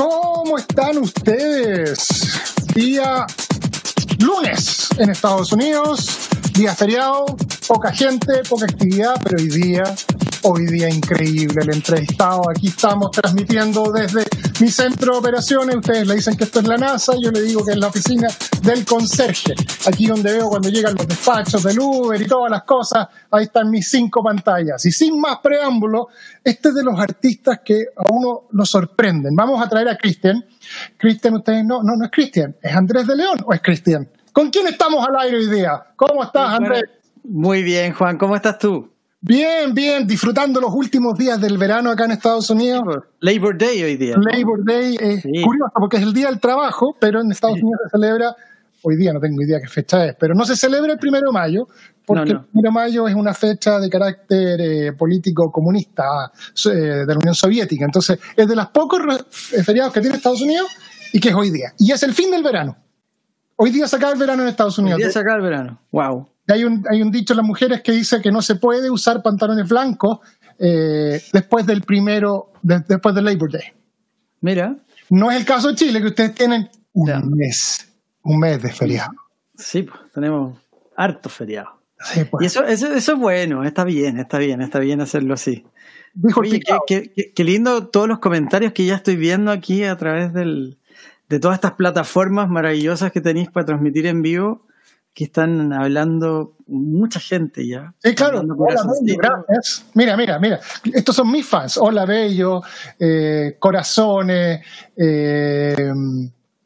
¿Cómo están ustedes? Día lunes en Estados Unidos, día feriado, poca gente, poca actividad, pero hoy día, hoy día increíble el entrevistado. Aquí estamos transmitiendo desde mi centro de operaciones. Ustedes le dicen que esto es la NASA, yo le digo que es la oficina del conserje. Aquí donde veo cuando llegan los despachos del Uber y todas las cosas, ahí están mis cinco pantallas. Y sin más preámbulo, este es de los artistas que a uno lo sorprenden. Vamos a traer a Cristian. Cristian, ustedes no, no, no es Cristian, ¿es Andrés de León o es Cristian? ¿Con quién estamos al aire hoy día? ¿Cómo estás, Andrés? Muy bien, Juan, ¿cómo estás tú? Bien, bien, disfrutando los últimos días del verano acá en Estados Unidos. Labor Day hoy día. Labor Day es Sí. curioso porque es el día del trabajo, pero en Estados Unidos se celebra, hoy día no tengo idea qué fecha es, pero no se celebra el primero de mayo, porque No, no. el primero de mayo es una fecha de carácter eh, político comunista eh, de la Unión Soviética. Entonces, es de los pocos re- feriados que tiene Estados Unidos y que es hoy día. Y es el fin del verano. Hoy día se acaba el verano en Estados Hoy Unidos. día se acaba el verano. Wow. Hay un, hay un dicho en las mujeres que dice que no se puede usar pantalones blancos eh, después del primero, de- después del Labor Day. Mira, No es el caso de Chile, que ustedes tienen un Ya. mes, un mes de feriado. sí, pues, tenemos harto feriado. Sí, pues. Y eso, eso, eso es bueno, está bien, está bien, está bien hacerlo así. Oye, qué- qué- qué lindo todos los comentarios que ya estoy viendo aquí a través del, de todas estas plataformas maravillosas que tenéis para transmitir en vivo, que están hablando mucha gente ya. Sí, claro. Mandando Hola, Bello, corazoncitos. gracias. Mira, mira, mira. Estos son mis fans. Hola, Bello, eh, Corazones, eh,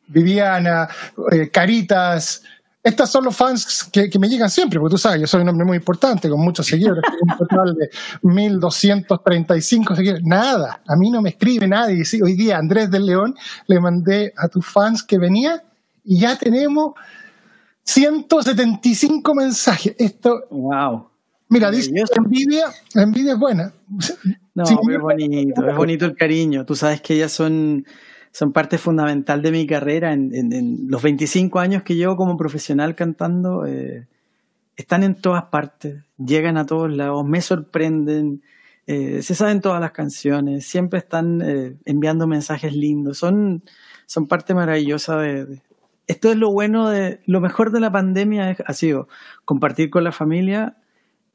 Viviana, eh, Caritas. Estos son los fans que, que me llegan siempre, porque tú sabes, yo soy un hombre muy importante, con muchos seguidores, un total de 1.235 seguidores. Nada, a mí no me escribe nadie. Sí, hoy día Andrés del León le mandé a tus fans que venía y ya tenemos 175 mensajes. Esto Wow. Mira, dice envidia, la envidia es buena. No, Sí, es bonito, es bonito el cariño. Tú sabes que ellas son, son parte fundamental de mi carrera. En, en- en los 25 años que llevo como profesional cantando, eh, están en todas partes, llegan a todos lados, me sorprenden, eh, se saben todas las canciones, siempre están eh, enviando mensajes lindos, son, son parte maravillosa de, de- Esto es lo bueno de... Lo mejor de la pandemia es- ha sido compartir con la familia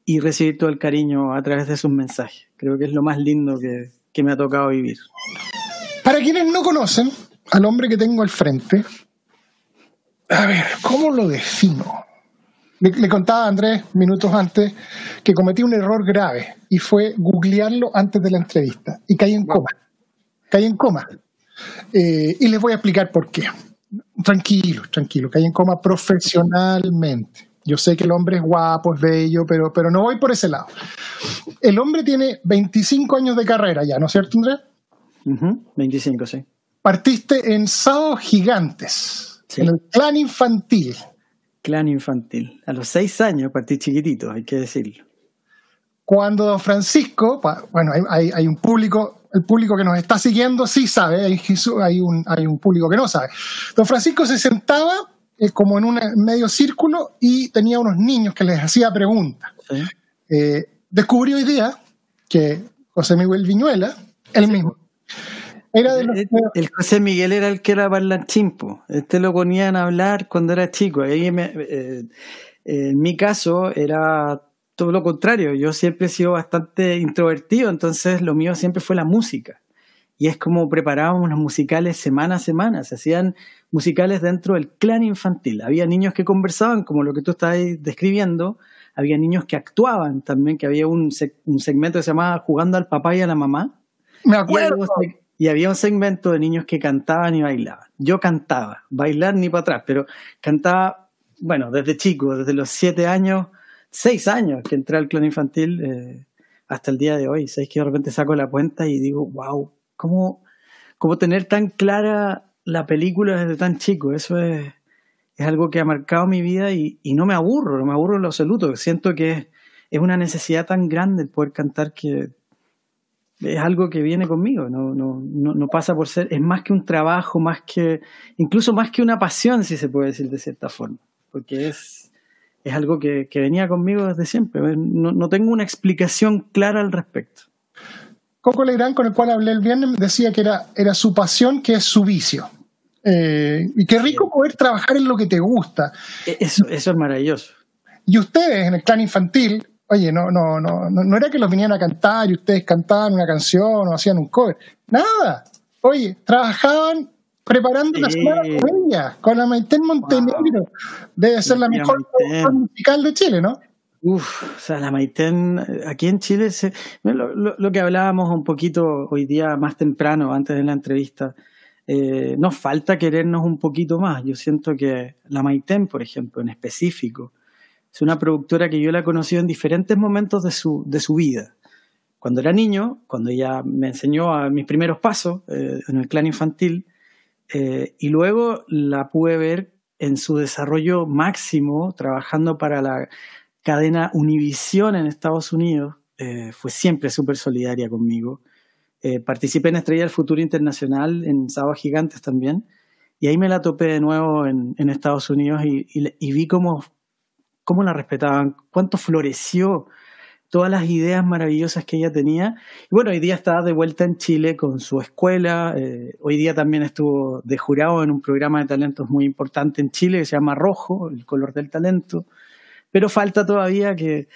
y recibir todo el cariño a través de sus mensajes. Creo que es lo más lindo que, que me ha tocado vivir. Para quienes no conocen al hombre que tengo al frente, a ver, ¿cómo lo defino? Le, le contaba a Andrés minutos antes que cometí un error grave y fue googlearlo antes de la entrevista y caí en coma. Caí en coma. Eh, y les voy a explicar por qué. Tranquilo, tranquilo, caí en coma profesionalmente. Yo sé que el hombre es guapo, es bello, pero, pero no voy por ese lado. El hombre tiene 25 años de carrera ya, ¿no es cierto, Andrés? Ujú, 25, sí. Partiste en Sábados Gigantes, Sí. en el clan infantil. Clan infantil. A los seis años partí chiquitito, hay que decirlo. Cuando Don Francisco, bueno, hay, hay- hay un público, el público que nos está siguiendo sí sabe, hay, hay un, hay un público que no sabe. Don Francisco se sentaba eh, como en un medio círculo y tenía unos niños que les hacía preguntas. ¿sí? Eh, descubrí hoy día que José Miguel Viñuela, él mismo, era de los El, que- el José Miguel era el que era parlanchín, po. Este lo ponían a hablar cuando era chico. Ahí me- eh, en mi caso era todo lo contrario. Yo siempre he sido bastante introvertido, entonces lo mío siempre fue la música. Y es como preparábamos los musicales semana a semana. Se hacían musicales dentro del clan infantil. Había niños que conversaban, como lo que tú estás describiendo. Había niños que actuaban también, que había un, un segmento que se llamaba Jugando al papá y a la mamá. me acuerdo, y había un segmento de niños que cantaban y bailaban. Yo cantaba, bailar ni para atrás, pero cantaba, bueno, desde chico, desde los siete años, seis años que entré al clan infantil eh, hasta el día de hoy. Sabes que de repente saco la cuenta y digo, wow, ¿cómo, cómo tener tan clara la película desde tan chico. Eso es, es algo que ha marcado mi vida y, no me aburro, no me aburro en lo absoluto. Siento que es, es una necesidad tan grande el poder cantar que es algo que viene conmigo, no, no, no, no, pasa por ser, es más que un trabajo, más que, incluso más que una pasión, si se puede decir de cierta forma, porque es, es algo que, que venía conmigo desde siempre, no, no, tengo una explicación clara al respecto. Coco Legrand, con el cual hablé el viernes, decía que era, era su pasión, que es su vicio. Eh, y qué rico poder trabajar en lo que te gusta. E, eso, eso es maravilloso. Y ustedes en el clan infantil, oye, no, no, no, no, era que los vinieran a cantar y ustedes cantaban una canción o hacían un cover. Nada. Oye, trabajaban preparando la semana con ella, con la Maiten Montenegro. Debe ser la mejor musical de Chile, ¿no? Uf, o sea, la Maiten, aquí en Chile, se, lo, lo, que hablábamos un poquito hoy día más temprano, antes de la entrevista, eh, nos falta querernos un poquito más. Yo siento que la Maiten, por ejemplo, en específico, es una productora que yo la he conocido en diferentes momentos de su, de su vida. Cuando era niño, cuando ella me enseñó a mis primeros pasos eh, en el clan infantil, eh, y luego la pude ver en su desarrollo máximo, trabajando para la cadena Univision en Estados Unidos, eh, fue siempre súper solidaria conmigo. Eh, participé en Estrella del Futuro Internacional, en Sábado Gigantes también, y ahí me la topé de nuevo en, en Estados Unidos y, y, y, vi cómo, cómo la respetaban, cuánto floreció todas las ideas maravillosas que ella tenía. Y bueno, hoy día está de vuelta en Chile con su escuela. Eh, hoy día también estuvo de jurado en un programa de talentos muy importante en Chile que se llama Rojo, el color del talento pero falta todavía que,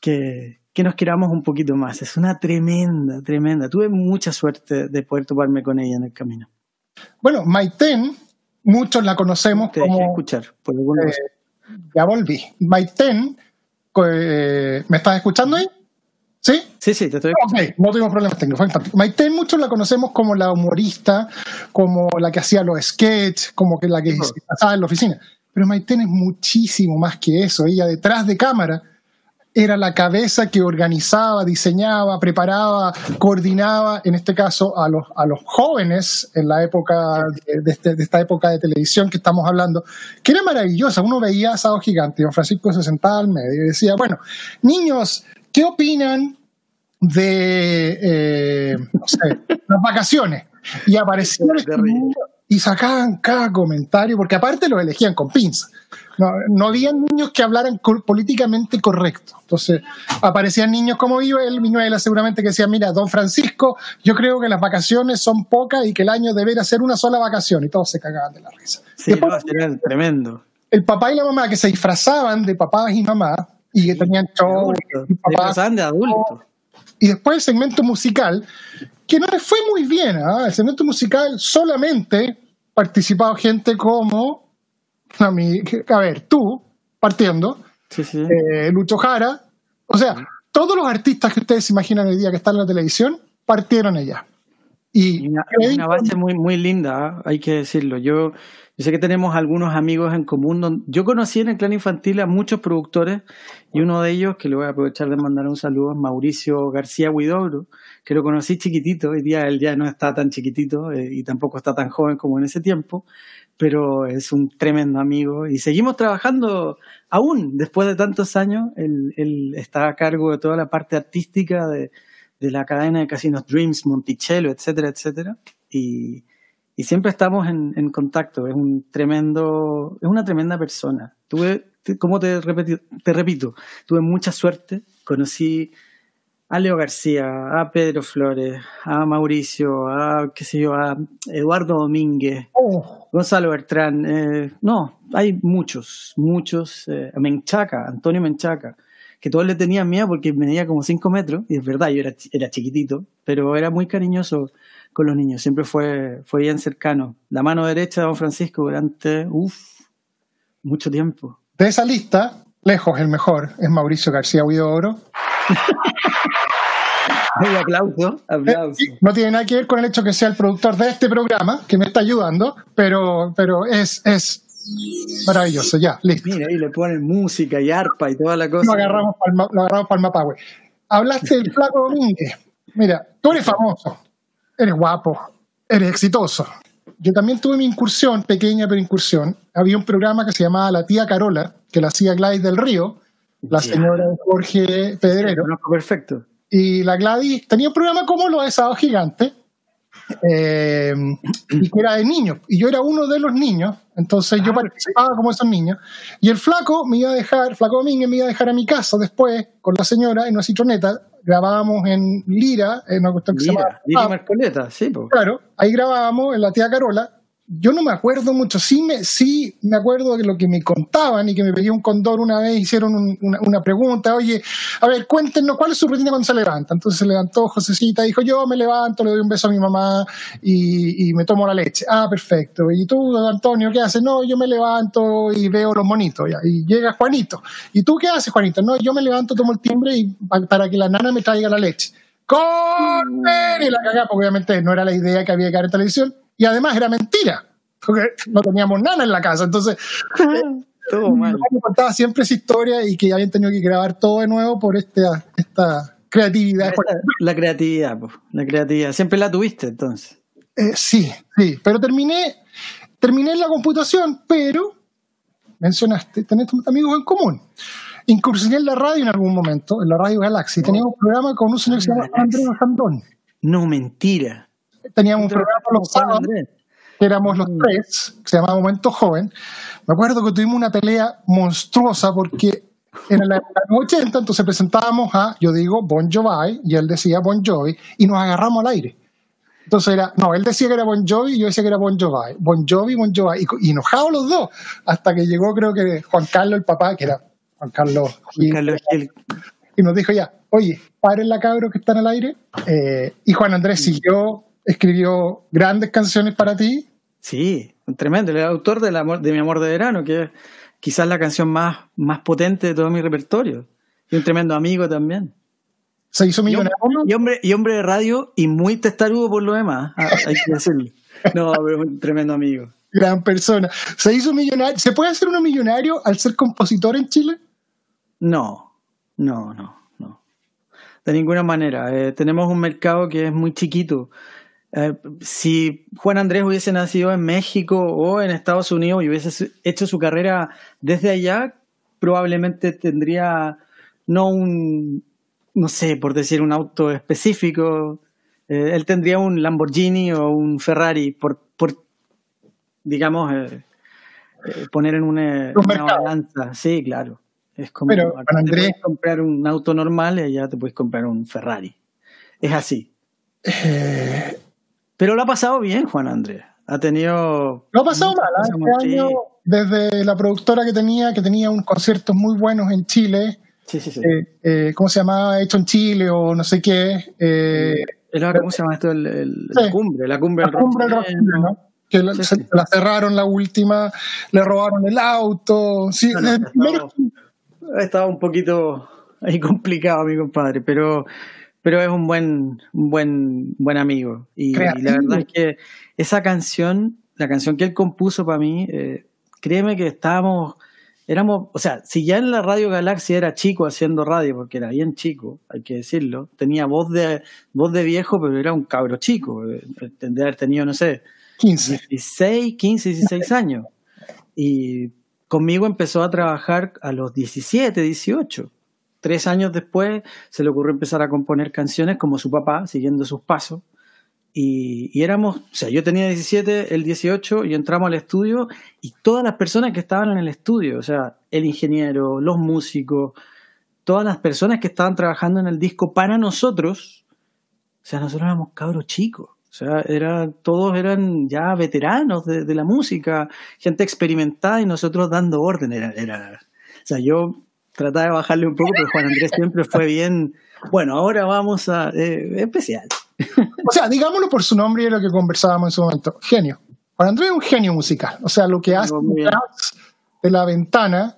que, que, nos queramos un poquito más. Es una tremenda, tremenda. Tuve mucha suerte de poder toparme con ella en el camino. Bueno, Maiten, muchos la conocemos Te como... escuchar, por eh, ya volví. Maiten, ¿me estás escuchando ahí? ¿Sí? Sí, sí, te estoy escuchando. Okay, no tuvimos problemas técnicos. Maiten, muchos la conocemos como la humorista, como la que hacía los sketches, como que la que pasaba en la oficina. Pero Maiten es muchísimo más que eso. Ella detrás de cámara era la cabeza que organizaba, diseñaba, preparaba, coordinaba, en este caso, a los, a los jóvenes en la época de, este, de, esta época de televisión que estamos hablando, que era maravillosa. Uno veía a Sábado Gigante, don Francisco se sentaba al medio y decía, bueno, niños, ¿qué opinan de, eh, no sé, las vacaciones? Y aparecía y sacaban cada comentario, porque aparte los elegían con pinza. No, no había niños que hablaran políticamente correcto. Entonces, aparecían niños como yo, el Viñuela seguramente que decía, mira, don Francisco, yo creo que las vacaciones son pocas y que el año debería ser una sola vacación. Y todos se cagaban de la risa. Sí, Después, no, tremendo. El papá y la mamá que se disfrazaban de papás y mamás y que tenían show. De adultos. Y después el segmento musical, que no le fue muy bien. ¿eh? El segmento musical solamente participado gente como, a, mí, a ver, tú, partiendo, sí, sí. Eh, Lucho Jara, o sea, todos los artistas que ustedes se imaginan hoy día que están en la televisión, partieron ella. Y una, una base muy, muy linda, ¿eh? hay que decirlo. Yo, yo sé que tenemos algunos amigos en común. Yo conocí en el clan infantil a muchos productores y uno de ellos, que le voy a aprovechar de mandar un saludo, es Mauricio García Huidobro, que lo conocí chiquitito. Hoy día él ya no está tan chiquitito eh, y tampoco está tan joven como en ese tiempo, pero es un tremendo amigo y seguimos trabajando aún después de tantos años. Él, él está a cargo de toda la parte artística de de la cadena de casinos Dreams, Monticello, etcétera, etcétera. Y, y siempre estamos en, en, contacto. Es un tremendo, es una tremenda persona. Tuve, como te, te repito, tuve mucha suerte. Conocí a Leo García, a Pedro Flores, a Mauricio, a qué sé yo, a Eduardo Domínguez, oh. Gonzalo Bertrán. Eh, no, hay muchos, muchos. Eh, Menchaca, Antonio Menchaca que todos le tenían miedo porque medía como 5 metros, y es verdad, yo era, era chiquitito, pero era muy cariñoso con los niños, siempre fue, fue bien cercano. La mano derecha de don Francisco durante, uff, mucho tiempo. De esa lista, lejos el mejor es Mauricio García Huidobro. Un aplauso, aplauso. No tiene nada que ver con el hecho que sea el productor de este programa, que me está ayudando, pero, pero es, es Maravilloso, ya, listo. Mira, ahí le ponen música y arpa y toda la cosa. Lo agarramos para el, mapa, güey. Hablaste del Flaco Domínguez. Mira, tú eres famoso, eres guapo, eres exitoso. yo también tuve mi incursión, pequeña pero incursión. Había un programa que se llamaba La Tía Carola, que la hacía Gladys del Río, la señora Jorge Pedrero. Conozco perfecto. Y la Gladys tenía un programa como lo de Sábado Gigante, eh, y que era de niños. Y yo era uno de los niños, entonces yo Ah, participaba como esos niños. Y el flaco me iba a dejar, Flaco Domínguez me iba a dejar a mi casa después con la señora en una citroneta. Grabábamos en Lira, en una cuestión que se llama. Lili Ah, Marcoleta, sí, po. Claro, ahí grabábamos en la tía Carola. Yo no me acuerdo mucho, sí me, sí me acuerdo de lo que me contaban y que me pedía un condor una vez, hicieron un- una, pregunta, oye, a ver, cuéntenos cuál es su rutina cuando se levanta. Entonces se levantó Josecita, dijo, yo me levanto, le doy un beso a mi mamá y, y me tomo la leche. Ah, perfecto. ¿Y tú, Antonio, qué haces? No, yo me levanto y veo los monitos. Y llega Juanito. ¿Y tú qué haces, Juanito? No, yo me levanto, tomo el timbre y, pa- para que la nana me traiga la leche. ¡Corten! Y la cagá, porque obviamente no era la idea que había que dar en televisión. Y además era mentira, porque no teníamos nana en la casa. Entonces, Todo mi mal. mamá me contaba siempre esa historia y que habían tenido que grabar todo de nuevo por esta, esta creatividad. La creatividad, po. La creatividad. Siempre la tuviste, entonces. Eh, sí, sí, pero terminé, terminé en la computación, pero mencionaste, tenés amigos en común. Incursioné en la radio en algún momento, en la Radio Galaxy. Teníamos un programa con un señor que se llama Andrés Sandón. No, mentira. Teníamos un programa los sábados, que éramos los tres, que se llamaba Momento Joven. Me acuerdo que tuvimos una pelea monstruosa porque en la en los 80 entonces presentábamos a, yo digo, Bon Jovi, y él decía Bon Jovi, y nos agarramos al aire. Entonces era, no, él decía que era Bon Jovi y yo decía que era Bon Jovi. Bon Jovi, Bon Jovi. Y, enojados los dos, hasta que llegó creo que Juan Carlos, el papá, que era Juan Carlos, y, Carlos Gil. y nos dijo ya, oye, paren la cabros que están al aire. Eh, y Juan Andrés siguió, escribió grandes canciones para ti. Sí, tremendo. El autor del amor, de Mi Amor de Verano, que es quizás la canción más, más potente de todo mi repertorio. Y un tremendo amigo también. Se hizo Y hombre, millonario. y hombre, y hombre de radio y muy testarudo por lo demás. Ah, hay que decirlo. No, pero un tremendo amigo. Gran persona. Se hizo millonario. ¿Se puede hacer uno millonario al ser compositor en Chile? No, no, no, no. De ninguna manera. Eh, tenemos un mercado que es muy chiquito. Eh, si Juan Andrés hubiese nacido en México o en Estados Unidos y hubiese hecho su carrera desde allá, probablemente tendría no un, no sé, por decir un auto específico. Eh, él tendría un Lamborghini o un Ferrari por, por digamos, eh, poner en una, balanza. Sí, claro. Es como Pero, acá Juan te Andrés- puedes comprar un auto normal y allá te puedes comprar un Ferrari. Es así. Eh, Pero lo ha pasado bien, Juan Andrés. Ha tenido. lo ha pasado mal. muy- Este año, desde la productora que tenía, que tenía unos conciertos muy buenos en Chile, Sí, sí, sí. eh, eh, ¿cómo se llamaba? Hecho en Chile o no sé qué. eh, ¿Cómo se llama esto? El, el- Sí. la cumbre, la cumbre la del rock cumbre del rock chileno, que la, Sí, se- sí. la cerraron la última, le robaron el auto. Sí, No, no, ha estado un poquito ahí complicado, mi compadre, pero, pero es un buen, un buen, buen amigo. Y, y la verdad es que esa canción, la canción que él compuso para mí, eh, créeme que estábamos, éramos, o sea, si ya en la Radio Galaxia era chico haciendo radio, porque era bien chico, hay que decirlo, tenía voz de, voz de viejo, pero era un cabro chico, eh, tendría haber tenido, no sé, 15. 16, 15, 16 años. Y conmigo empezó a trabajar a los 17, 18. Tres años después se le ocurrió empezar a componer canciones como su papá, siguiendo sus pasos. Y, y éramos, o sea, yo tenía 17, él 18, y entramos al estudio y todas las personas que estaban en el estudio, o sea, el ingeniero, los músicos, todas las personas que estaban trabajando en el disco para nosotros, o sea, nosotros éramos cabros chicos. O sea, era, todos eran ya veteranos de, de la música, gente experimentada y nosotros dando orden. Era, era, o sea, yo trataba de bajarle un poco, pero Juan Andrés siempre fue bien. Bueno, ahora vamos a. eh, especial. O sea, digámoslo por su nombre y lo que conversábamos en su momento. Genio. Juan Andrés es un genio musical. O sea, lo que hace de la ventana.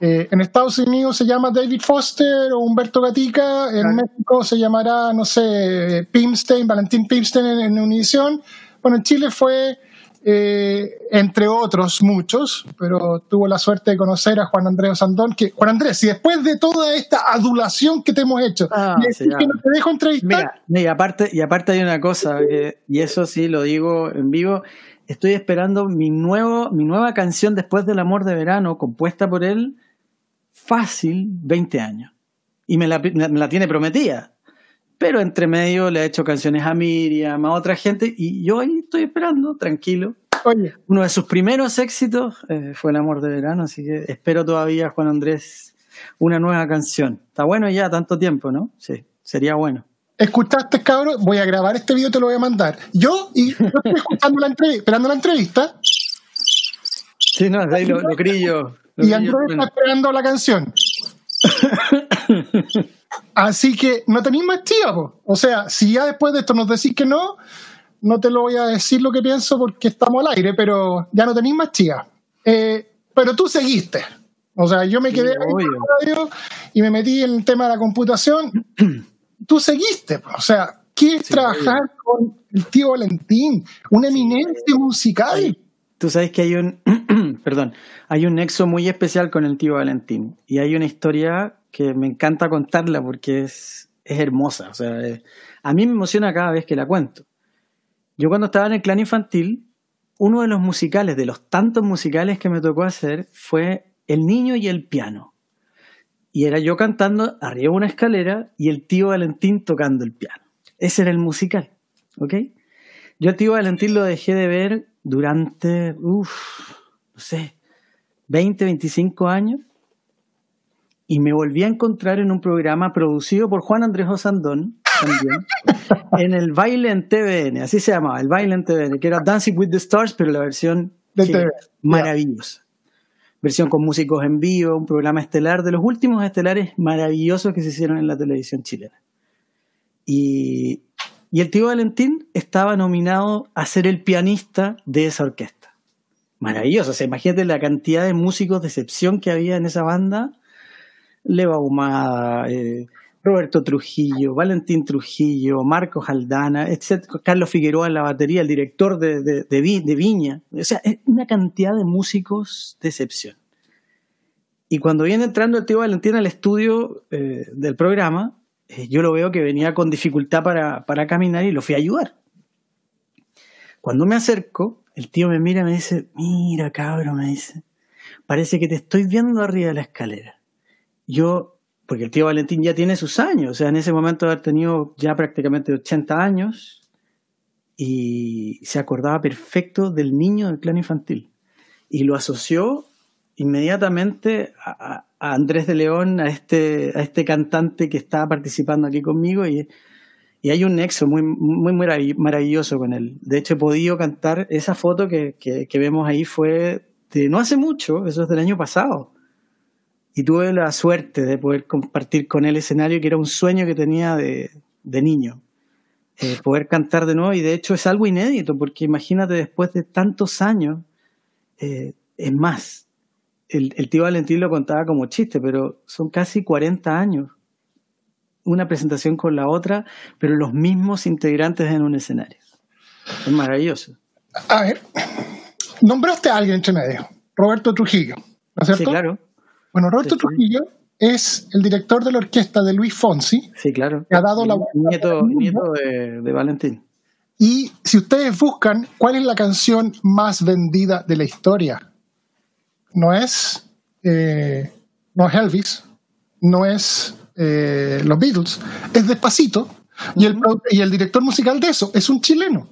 eh, en Estados Unidos se llama David Foster o Humberto Gatica. En Claro. México se llamará, no sé, Pimstein, Valentín Pimstein en, en Univision. Bueno, en Chile fue, eh, entre otros muchos, pero tuvo la suerte de conocer a Juan Andrés Sandón. Que, Juan Andrés, si después de toda esta adulación que te hemos hecho, Ah, sí, que no te dejo entrevistar, Mira, y aparte, y aparte hay una cosa, que- y eso sí lo digo en vivo, estoy esperando mi, nuevo, mi nueva canción después del amor de verano, compuesta por él, fácil 20 años. Y me la, me la tiene prometida. Pero entre medio le ha hecho canciones a Miriam, a otra gente, y yo ahí estoy esperando, tranquilo. Oye, Uno de sus primeros éxitos eh, fue El amor de verano, así que espero todavía, Juan Andrés, una nueva canción. Está bueno ya tanto tiempo, ¿no? Sí, sería bueno. ¿escuchaste, cabrón? Voy a grabar este video te lo voy a mandar. Yo, y yo estoy escuchando la entrevista, esperando la entrevista, Sí, no, ahí lo, lo grillo. lo y Andrés está esperando la canción. Así que no tenéis más tía, po. O sea, si ya después de esto nos decís que no, no te lo voy a decir lo que pienso porque estamos al aire, pero ya no tenéis más tía. Eh, pero tú seguiste. O sea, yo me Sí, quedé la radio y me metí en el tema de la computación. tú seguiste. po. O sea, ¿qué es Sí, trabajar con el tío Valentín? Una eminencia musical. Tú sabes que hay un, perdón, hay un nexo muy especial con el tío Valentín y hay una historia que me encanta contarla porque es, es hermosa. O sea, a mí me emociona cada vez que la cuento. Yo cuando estaba en el clan infantil, uno de los musicales, de los tantos musicales que me tocó hacer, fue El niño y el piano. Y era yo cantando arriba de una escalera y el tío Valentín tocando el piano. Ese era el musical, ¿ok? Yo al tío Valentín lo dejé de ver durante, uff, no sé, 20, 25 años y me volví a encontrar en un programa producido por Juan Andrés Osandón también, en el baile en TVN, así se llamaba, el baile en TVN, que era Dancing with the Stars, pero la versión maravillosa. Versión con músicos en vivo, un programa estelar, de los últimos estelares maravillosos que se hicieron en la televisión chilena. Y, y el tío Valentín estaba nominado a ser el pianista de esa orquesta. Maravilloso. O sea, imagínate la cantidad de músicos de excepción que había en esa banda. Leva Ahumada, eh, Roberto Trujillo, Valentín Trujillo, Marcos Aldana, etc. Carlos Figueroa en la batería, el director de, de- de Vi- de Viña. O sea, una cantidad de músicos de excepción. Y cuando viene entrando el tío Valentín al estudio eh, del programa, eh, yo lo veo que venía con dificultad para, para caminar y lo fui a ayudar. Cuando me acerco, el tío me mira y me dice, mira cabrón, me dice, parece que te estoy viendo arriba de la escalera. Yo, porque el tío Valentín ya tiene sus años, o sea, en ese momento haber tenido ya prácticamente 80 años y se acordaba perfecto del niño del clan infantil. Y lo asoció inmediatamente a, a- Andrés de León, a este, a este cantante que estaba participando aquí conmigo y, y hay un nexo muy, muy marav- maravilloso con él. De hecho, he podido cantar, esa foto que, que- que vemos ahí fue de no hace mucho, eso es del año pasado. Y tuve la suerte de poder compartir con él escenario, que era un sueño que tenía de, de niño. Eh, poder cantar de nuevo, y de hecho es algo inédito, porque imagínate después de tantos años, eh, es más, el, el tío Valentín lo contaba como chiste, pero son casi 40 años. Una presentación con la otra, pero los mismos integrantes en un escenario. Es maravilloso. A ver, nombraste a alguien entre medio, Roberto Trujillo, ¿no es cierto? Sí, claro. Bueno, Roberto Sí. Trujillo es el director de la orquesta de Luis Fonsi Sí, claro. que ha dado la Nieto, nieto de, de Valentín. y si ustedes buscan cuál es la canción más vendida de la historia, no es, eh, no es Elvis, no es eh, los Beatles, es Despacito y el, y el director musical de eso es un chileno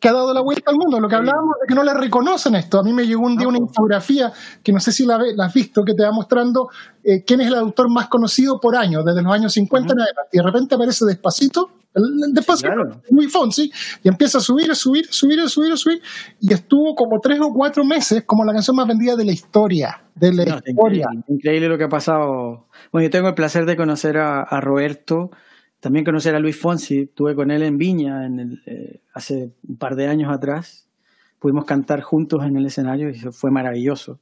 que ha dado la vuelta al mundo. Lo que hablábamos de que no le reconocen esto. A mí me llegó un día una infografía que no sé si la, ve- la has visto, que te va mostrando eh, quién es el autor más conocido por año, desde los años 50 en adelante. Y de repente aparece Despacito, el Despacito, claro. Luis Fonsi, y empieza a subir, a subir, a subir, a subir, a subir. Y estuvo como tres o cuatro meses como la canción más vendida de la historia. De la No, historia. increíble, increíble lo que ha pasado. Bueno, yo tengo el placer de conocer a, a Roberto, también conocer a Luis Fonsi. Estuve con él en Viña en el, eh, hace un par de años atrás. Pudimos cantar juntos en el escenario y eso fue maravilloso.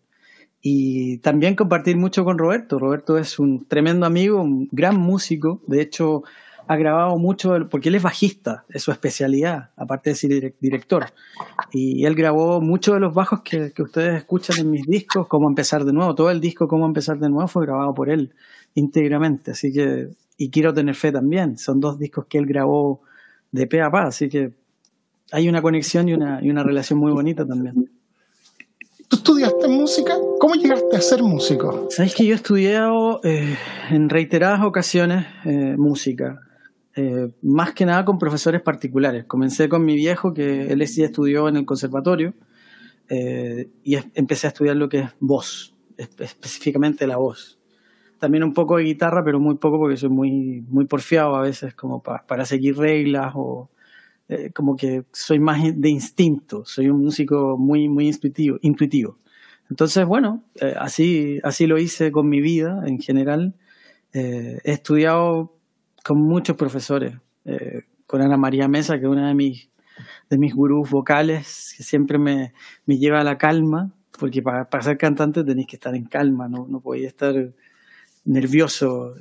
Y también compartir mucho con Roberto. Roberto es un tremendo amigo, un gran músico. De hecho, ha grabado mucho, porque él es bajista, es su especialidad, aparte de ser direc- director. Y él grabó muchos de los bajos que, que ustedes escuchan en mis discos, Cómo empezar de nuevo. Todo el disco Cómo empezar de nuevo fue grabado por él íntegramente. Así que, y quiero tener fe también. Son dos discos que él grabó de pe a pa, así que hay una conexión y una, y una relación muy bonita también. ¿Tú estudiaste música? ¿Cómo llegaste a ser músico? Sabes que yo he estudiado eh, en reiteradas ocasiones eh, música, eh, más que nada con profesores particulares. Comencé con mi viejo, que él sí estudió en el conservatorio, y empecé a estudiar lo que es voz, específicamente la voz. También un poco de guitarra, pero muy poco porque soy muy, muy porfiado a veces, como para seguir reglas o eh, como que soy más de instinto, soy un músico muy, muy intuitivo. intuitivo. Entonces, bueno, eh, así, así lo hice con mi vida en general. Eh, he estudiado con muchos profesores, con Ana María Mesa, que es una de mis, de mis gurús vocales, que siempre me, me lleva a la calma, porque para, para, ser cantante tenéis que estar en calma, no, no podéis estar nervioso.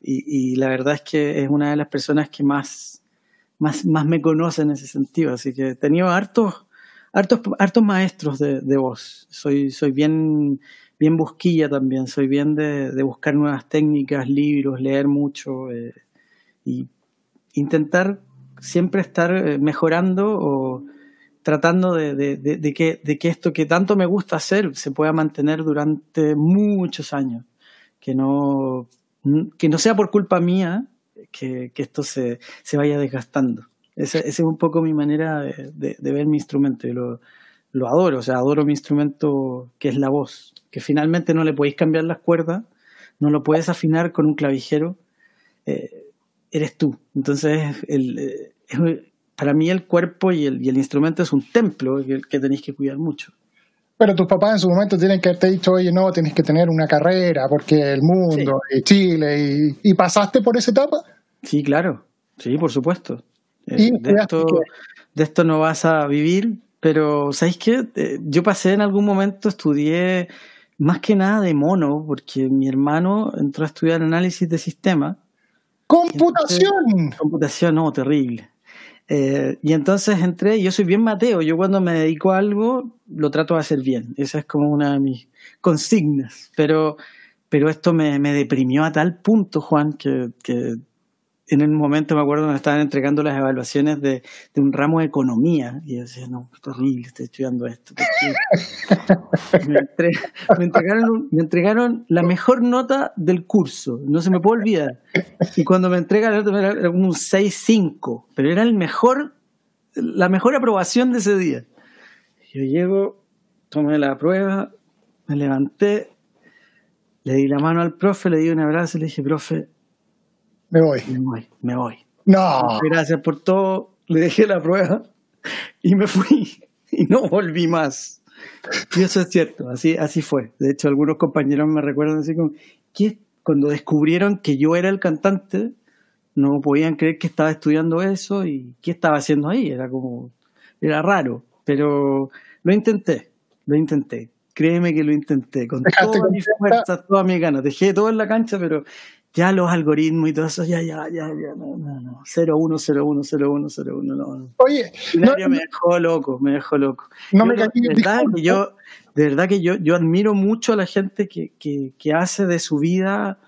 y, y la verdad es que es una de las personas que más más, más me conoce en ese sentido. Así que he tenido hartos, hartos, hartos maestros de, de voz. Soy, soy bien, bien busquilla también, soy bien de, de buscar nuevas técnicas, libros, leer mucho eh, y intentar siempre estar eh, mejorando o tratando de, de, de, que, de que esto que tanto me gusta hacer se pueda mantener durante muchos años. Que no, que no sea por culpa mía, que, esto se, vaya desgastando. Esa, es un poco mi manera de, ver mi instrumento. y lo, lo, adoro, o sea, adoro mi instrumento que es la voz, que finalmente no le podéis cambiar las cuerdas, no lo puedes afinar con un clavijero, eh, eres tú. Entonces, el, para mí el cuerpo y el, y el instrumento es un templo que, que tenéis que cuidar mucho. Pero tus papás en su momento tienen que haberte dicho, oye, no, tienes que tener una carrera porque el mundo y Chile. Y, pasaste por esa etapa? Sí, claro. Sí, por supuesto. Eh, de, esto, de esto no vas a vivir, pero ¿sabéis qué? Eh, yo pasé en algún momento, estudié más que nada de mono, porque mi hermano entró a estudiar análisis de sistemas. ¡Computación! computación, no, terrible. Eh, y entonces entré, yo soy bien Mateo, yo cuando me dedico a algo lo trato de hacer bien, esa es como una de mis consignas, pero, pero esto me, me deprimió a tal punto, Juan, que, que en el momento me acuerdo cuando estaban entregando las evaluaciones de, de un ramo de economía y yo decía, no, es horrible, estoy estudiando esto. me, me, entregaron, me entregaron la mejor nota del curso, no se me puede olvidar. Y cuando me entregan era un 6-5, pero era el mejor, la mejor aprobación de ese día. Yo llego, tomé la prueba, me levanté, le di la mano al profe, le di un abrazo y le dije, profe, me voy. Me voy, me voy. No. Gracias por todo. Le dejé la prueba y me fui. Y no volví más. Y eso es cierto, así, así fue. De hecho, algunos compañeros me recuerdan así como que cuando descubrieron que yo era el cantante, no podían creer que estaba estudiando eso y qué estaba haciendo ahí. Era como, era raro, pero lo intenté, lo intenté. Créeme que lo intenté con toda mi fuerza, todas mis ganas. Dejé todo en la cancha, pero ya los algoritmos y todo eso, ya, ya, ya, ya, no, no, no, 0, 1, 0, 1, 0, 1, 0, 1, no. Oye, no, me dejó loco, me dejó loco. No yo, me de verdad que yo, de verdad que yo, yo admiro mucho a la gente que, que, que hace de su vida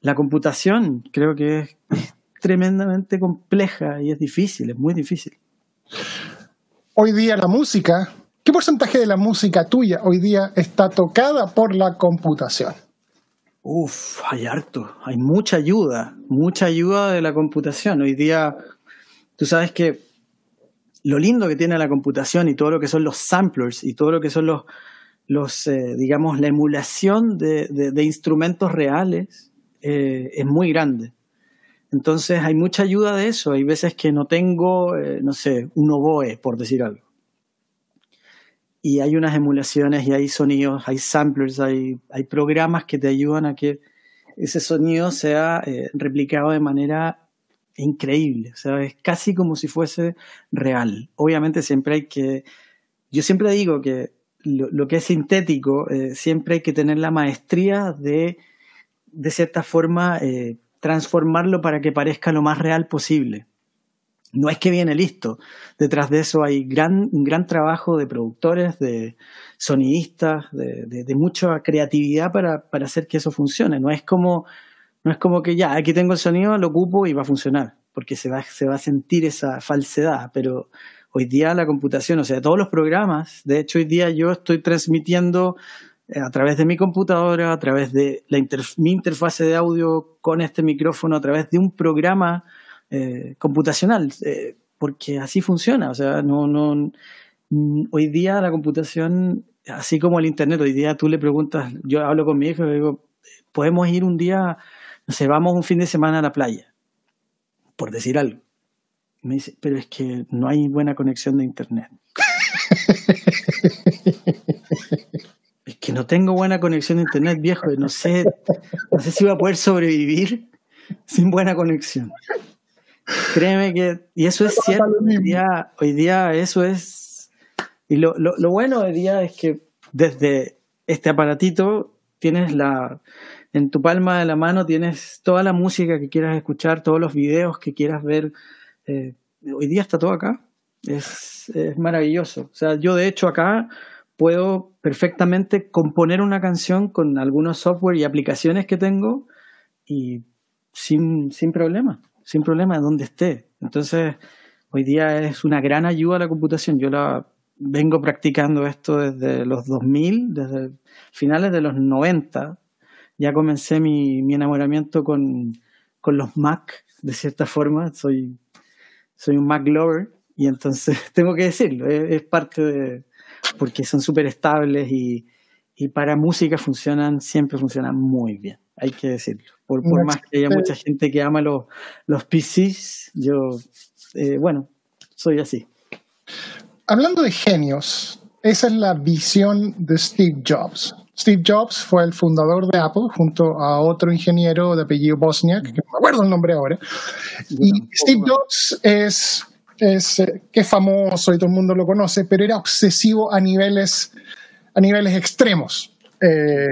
la computación. Creo que es, es tremendamente compleja y es difícil, es muy difícil. Hoy día la música, ¿qué porcentaje de la música tuya hoy día está tocada por la computación? Uf, hay harto, hay mucha ayuda, mucha ayuda de la computación. Hoy día, tú sabes que lo lindo que tiene la computación y todo lo que son los samplers y todo lo que son los, los eh, digamos, la emulación de, instrumentos reales eh, es muy grande. Entonces hay mucha ayuda de eso. Hay veces que no tengo, eh, no sé, un oboe, por decir algo y hay unas emulaciones y hay sonidos, hay samplers, hay, hay programas que te ayudan a que ese sonido sea eh, replicado de manera increíble. O sea, es casi como si fuese real. Obviamente siempre hay que, yo siempre digo que lo, que es sintético, eh, siempre hay que tener la maestría de, de cierta forma, eh, transformarlo para que parezca lo más real posible no es que viene listo. Detrás de eso hay gran, un gran trabajo de productores, de sonidistas, de, de, mucha creatividad para, para, hacer que eso funcione. No es como, no es como que ya, aquí tengo el sonido, lo ocupo y va a funcionar, porque se va, se va a sentir esa falsedad. Pero hoy día la computación, o sea, todos los programas, de hecho hoy día yo estoy transmitiendo eh, a través de mi computadora, a través de la mi interfase de audio con este micrófono, a través de un programa eh, computacional, eh, porque así funciona, o sea, no, no, hoy día la computación, así como el Internet, hoy día tú le preguntas, yo hablo con mi hijo y le digo, podemos ir un día, no sé, vamos un fin de semana a la playa, por decir algo. me dice, pero es que no hay buena conexión de Internet. es que no tengo buena conexión de Internet, viejo, no sé, no sé si voy a poder sobrevivir sin buena conexión. Créeme que, y eso es cierto, hoy día, hoy día eso es, y lo, lo, lo bueno hoy día es que desde este aparatito tienes la, en tu palma de la mano tienes toda la música que quieras escuchar, todos los videos que quieras ver. Eh, hoy día está todo acá. Es, es, maravilloso. O sea, yo de hecho acá puedo perfectamente componer una canción con algunos software y aplicaciones que tengo y sin, sin problema, sin problema de donde esté. Entonces, hoy día es una gran ayuda a la computación. Yo la vengo practicando esto desde los 2000, desde finales de los 90 ya comencé mi, enamoramiento con, los Mac, de cierta forma. Soy, soy un Mac lover y entonces tengo que decirlo, es, parte de. porque son súper estables y, para música funcionan, siempre funcionan muy bien, hay que decirlo. Por, más que haya mucha gente que ama los, los PCs, yo, eh, bueno, soy así. Hablando de genios, esa es la visión de Steve Jobs. Steve Jobs fue el fundador de Apple junto a otro ingeniero de apellido Bosniak, que no me acuerdo el nombre ahora. Y Steve Jobs es, es eh, que es famoso y todo el mundo lo conoce, pero era obsesivo a niveles, a niveles extremos. Eh,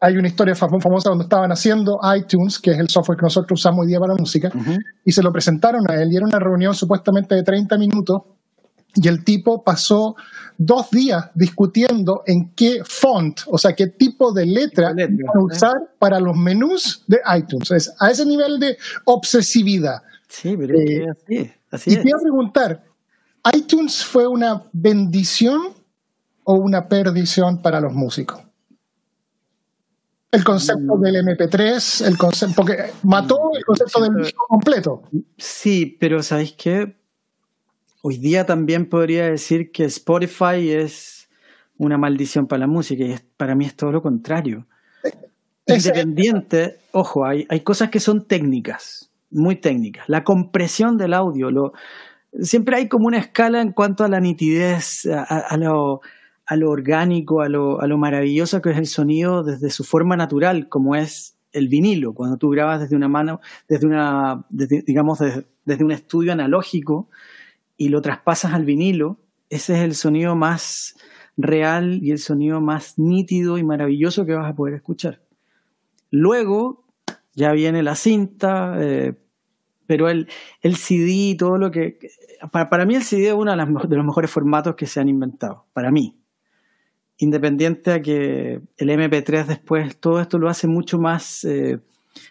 hay una historia famosa cuando estaban haciendo iTunes, que es el software que nosotros usamos hoy día para la música, y se lo presentaron a él y era una reunión supuestamente de 30 minutos y el tipo pasó dos días discutiendo en qué font, o sea, qué tipo de letra, usar para los menús de iTunes. Es a ese nivel de obsesividad. Sí, pero eh, así, así y te iba a preguntar, ¿iTunes fue una bendición o una perdición para los músicos? El concepto mm. del MP3, el concepto, porque mató el concepto del disco completo. Sí, pero ¿sabéis qué? Hoy día también podría decir que Spotify es una maldición para la música y para mí es todo lo contrario. Independiente, ojo, hay, hay cosas que son técnicas, muy técnicas. La compresión del audio, lo, siempre hay como una escala en cuanto a la nitidez, a, lo, a lo, orgánico, a lo, a lo maravilloso que es el sonido desde su forma natural, como es el vinilo, cuando tú grabas desde una mano, desde una, digamos, desde un estudio analógico, y lo traspasas al vinilo, ese es el sonido más real y el sonido más nítido y maravilloso que vas a poder escuchar. Luego ya viene la cinta, eh, pero el, el CD, todo lo que... Para, mí el CD es uno de, los mejores formatos que se han inventado, para mí. Independiente a que el MP3 después, todo esto lo hace mucho más eh,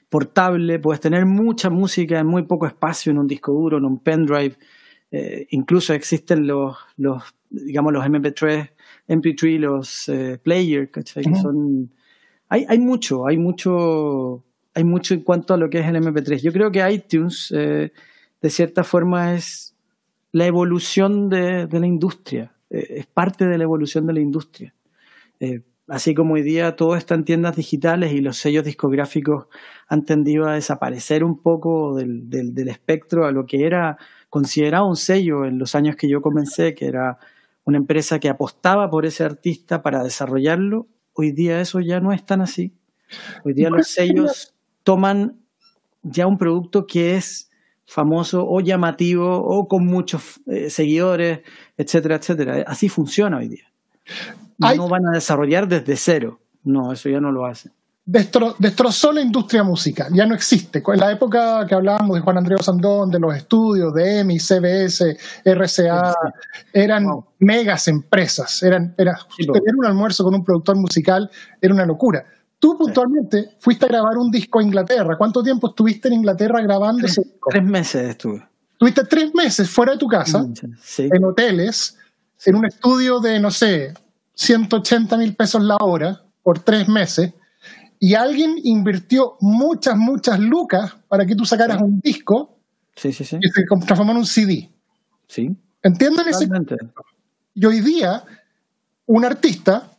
portable, puedes tener mucha música en muy poco espacio en un disco duro, en un pendrive, eh, incluso existen los, los, digamos, los MP3, MP3, los eh, players, ¿cachai? son, hay, hay mucho, hay mucho, hay mucho en cuanto a lo que es el MP3. Yo creo que iTunes, eh, de cierta forma, es la evolución de, de la industria, es parte de la evolución de la industria. Así como hoy día todo está en tiendas digitales y los sellos discográficos han tendido a desaparecer un poco del, del, del espectro a lo que era considerado un sello en los años que yo comencé, que era una empresa que apostaba por ese artista para desarrollarlo. Hoy día eso ya no es tan así. Hoy día los sellos toman ya un producto que es famoso o llamativo o con muchos eh, seguidores, etcétera, etcétera. Así funciona hoy día. No van a desarrollar desde cero. No, eso ya no lo hacen destrozó la industria musical, ya no existe. En la época que hablábamos de Juan Andrés Sandón, de los estudios, de EMI, CBS, RCA, eran megas empresas. Eran, era, tener un almuerzo con un productor musical era una locura. Tú puntualmente fuiste a grabar un disco a Inglaterra. ¿Cuánto tiempo estuviste en Inglaterra grabando tres, ese disco? Tres meses estuve. Tuviste tres meses fuera de tu casa, Sí. en hoteles, en un estudio de, no sé, 180 mil pesos la hora por tres meses, y alguien invirtió muchas, muchas lucas para que tú sacaras un disco Sí, sí, que se transformó en un CD. Sí, ¿Entienden ese totalmente. Y hoy día, un artista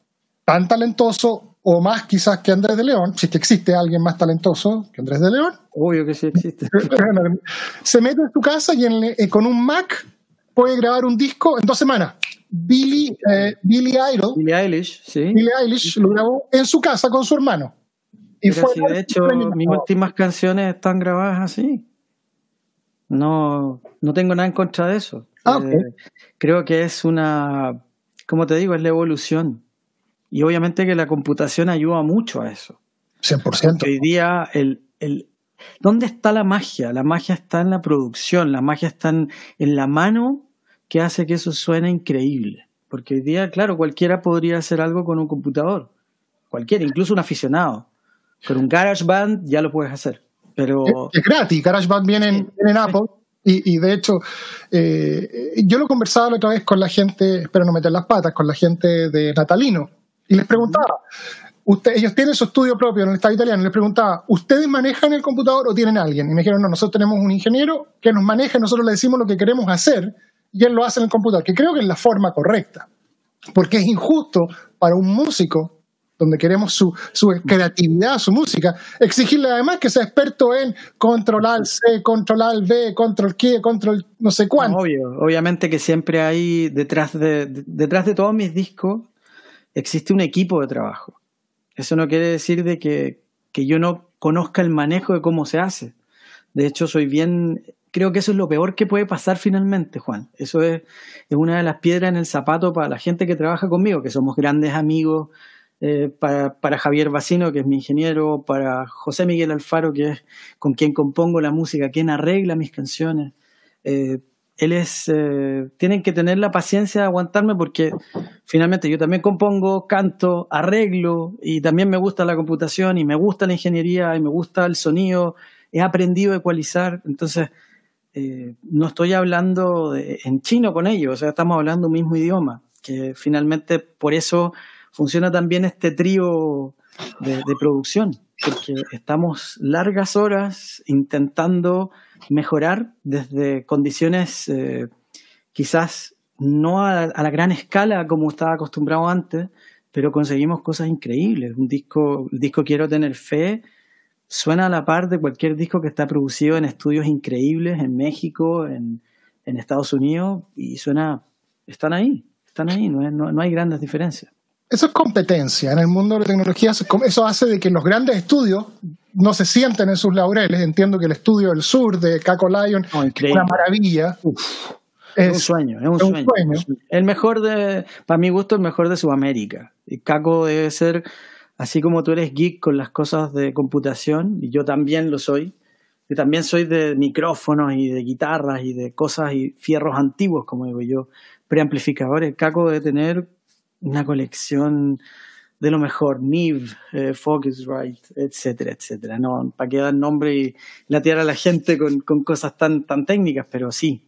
tan talentoso o más quizás que Andrés de León, si es que existe alguien más talentoso que Andrés de León, Obvio que sí existe. se mete en su casa y en- eh, con un Mac puede grabar un disco en dos semanas. Billy, eh, Billy Idol, Billie Eilish, sí. Billie Eilish lo grabó en su casa con su hermano. Y Pero fue si de hecho mis últimas canciones están grabadas así. No, no tengo nada en contra de eso. Ah. Eh, creo que es una, como te digo, es la evolución. Y obviamente que la computación ayuda mucho a eso. 100%. Hoy día, el, el, ¿dónde está la magia? La magia está en la producción, la magia está en, en la mano que hace que eso suene increíble. Porque hoy día, claro, cualquiera podría hacer algo con un computador. Cualquiera, incluso un aficionado. Con un GarageBand ya lo puedes hacer. Pero Es, es gratis, GarageBand viene en, viene en Apple. Y, y de hecho, eh, yo lo conversaba la otra vez con la gente, espero no meter las patas, con la gente de Natalino. Y les preguntaba, usted, ellos tienen su estudio propio en el Estado italiano, y les preguntaba, ¿ustedes manejan el computador o tienen alguien? Y me dijeron, no, nosotros tenemos un ingeniero que nos maneja, y nosotros le decimos lo que queremos hacer y él lo hace en el computador, que creo que es la forma correcta. Porque es injusto para un músico donde queremos su, creatividad, su música, exigirle además que sea experto en controlar C, controlar V, control Q, control no sé cuánto. Obvio, obviamente que siempre hay detrás de, de- detrás de todos mis discos existe un equipo de trabajo. Eso no quiere decir de que, que yo no conozca el manejo de cómo se hace. De hecho, soy bien, creo que eso es lo peor que puede pasar finalmente, Juan. Eso es, es una de las piedras en el zapato para la gente que trabaja conmigo, que somos grandes amigos, eh, para, para Javier Bacino, que es mi ingeniero, para José Miguel Alfaro, que es con quien compongo la música, quien arregla mis canciones. Eh, él es, eh, tienen que tener la paciencia de aguantarme porque finalmente yo también compongo, canto, arreglo y también me gusta la computación y me gusta la ingeniería y me gusta el sonido, he aprendido a ecualizar, entonces eh, no estoy hablando en chino con ellos, o sea, estamos hablando un mismo idioma, que finalmente por eso funciona también este trío de, producción, porque estamos largas horas intentando mejorar desde condiciones eh, quizás no a, a la gran escala como estaba acostumbrado antes, pero conseguimos cosas increíbles. Un disco, el disco Quiero tener fe suena a la par de cualquier disco que está producido en estudios increíbles en México, en, en Estados Unidos, y suena, están ahí, están ahí, no, es- no- no hay grandes diferencias. Eso es competencia. En el mundo de la tecnología eso hace de que los grandes estudios no se sienten en sus laureles. Entiendo que el estudio del sur de Caco Lion es una maravilla. Es un sueño, es un es sueño. sueño. El mejor de, para mi gusto, el mejor de Sudamérica. Y Caco debe ser, así como tú eres geek con las cosas de computación, y yo también lo soy, yo también soy de micrófonos y de guitarras y de cosas y fierros antiguos, como digo yo, preamplificadores. Caco debe tener una colección de lo mejor, Neve, eh, Focusrite, etcétera, etcétera. No, para que dar nombre y latear a la gente con, con cosas tan, tan técnicas, pero sí,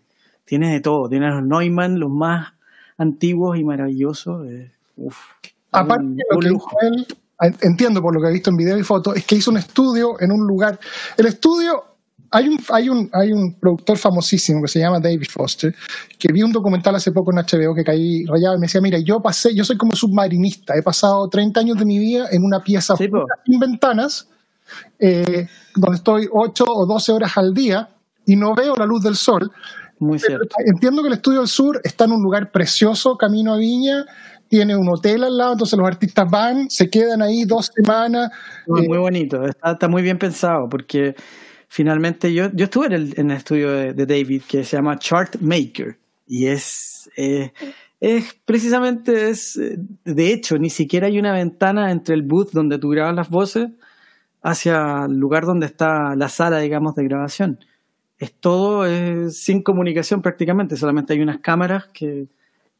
tiene de todo. Tiene los Neumann, los más antiguos y maravillosos. eh, uf, Aparte un- de lo un que lujo. él, entiendo por lo que he visto en video y foto, es que hizo un estudio en un lugar. El estudio, hay un, hay un, hay un productor famosísimo que se llama David Foster, que vi un documental hace poco en HBO que caí rayado y me decía, mira, yo pasé, yo soy como submarinista, he pasado 30 años de mi vida en una pieza Sí, sin ventanas, eh, donde estoy 8 o 12 horas al día y no veo la luz del sol. Muy cierto. Entiendo que el Estudio del Sur está en un lugar precioso, camino a Viña, tiene un hotel al lado, entonces los artistas van, se quedan ahí dos semanas. Muy, eh, muy bonito, está, está muy bien pensado porque finalmente yo, yo estuve en el, en el estudio de, de David que se llama Chart Maker y es, eh, es precisamente, es, eh, de hecho, ni siquiera hay una ventana entre el booth donde tú grabas las voces hacia el lugar donde está la sala, digamos, de grabación. Es todo eh, sin comunicación prácticamente, solamente hay unas cámaras que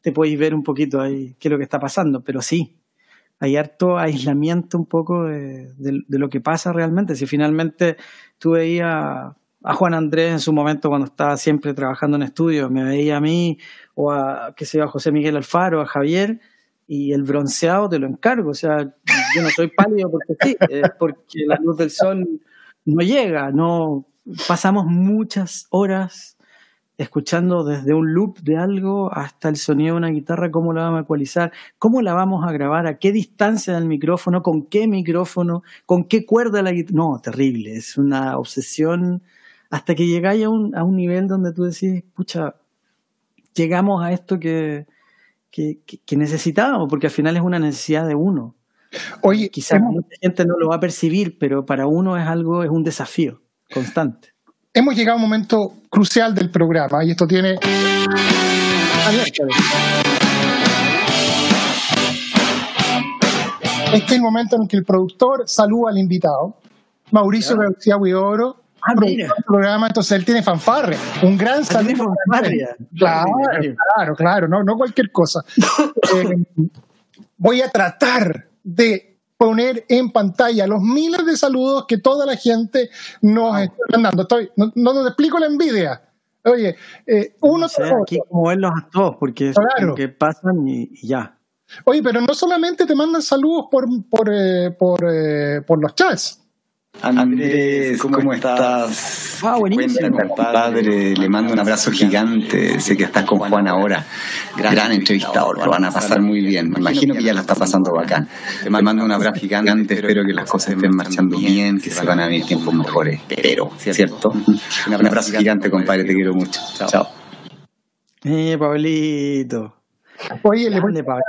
te podéis ver un poquito ahí qué es lo que está pasando, pero sí, hay harto aislamiento un poco de, lo que pasa realmente. Si finalmente tú veías a Juan Andrés en su momento cuando estaba siempre trabajando en estudios, me veía a mí o a, qué José Miguel Alfaro, a Javier, y el bronceado te lo encargo. O sea, yo no soy pálido porque sí, porque la luz del sol no llega, no pasamos muchas horas escuchando desde un loop de algo hasta el sonido de una guitarra, cómo la vamos a ecualizar, cómo la vamos a grabar, a qué distancia del micrófono, con qué micrófono, con qué cuerda la guitarra. No, terrible, es una obsesión. Hasta que llegáis a un, a un nivel donde tú decís, pucha, llegamos a esto que, que, necesitábamos, porque al final es una necesidad de uno. Oye, quizás mucha gente no lo va a percibir, pero para uno es algo, es un desafío constante hemos llegado a un momento crucial del programa y esto tiene... Este es el momento en que el productor saluda al invitado, Mauricio García Huidoro, ah, el programa, entonces él tiene fanfarre, un gran saludo. Claro, claro, claro, no, no cualquier cosa. Eh, voy a tratar de poner en pantalla los miles de saludos que toda la gente nos está mandando. Estoy, no, nos explico la envidia. Oye, eh, uno no aquí como verlos a todos, porque es lo que pasan y, ya. Oye, pero no solamente te mandan saludos por, por, eh, por, eh, por los chats. Andrés, ¿cómo, estás? Ah, buenísimo. Padre, le mando un abrazo gigante. Sé que estás con Juan ahora. Gran, entrevistador, lo van a pasar muy bien. Me imagino que ya la está pasando bacán. Te mando un abrazo gigante. Espero que las cosas estén marchando bien, que se van a venir tiempos mejores. Pero, ¿cierto? Un abrazo gigante, compadre. Te quiero mucho. Chao. Eh, Pablito. Oye, le voy a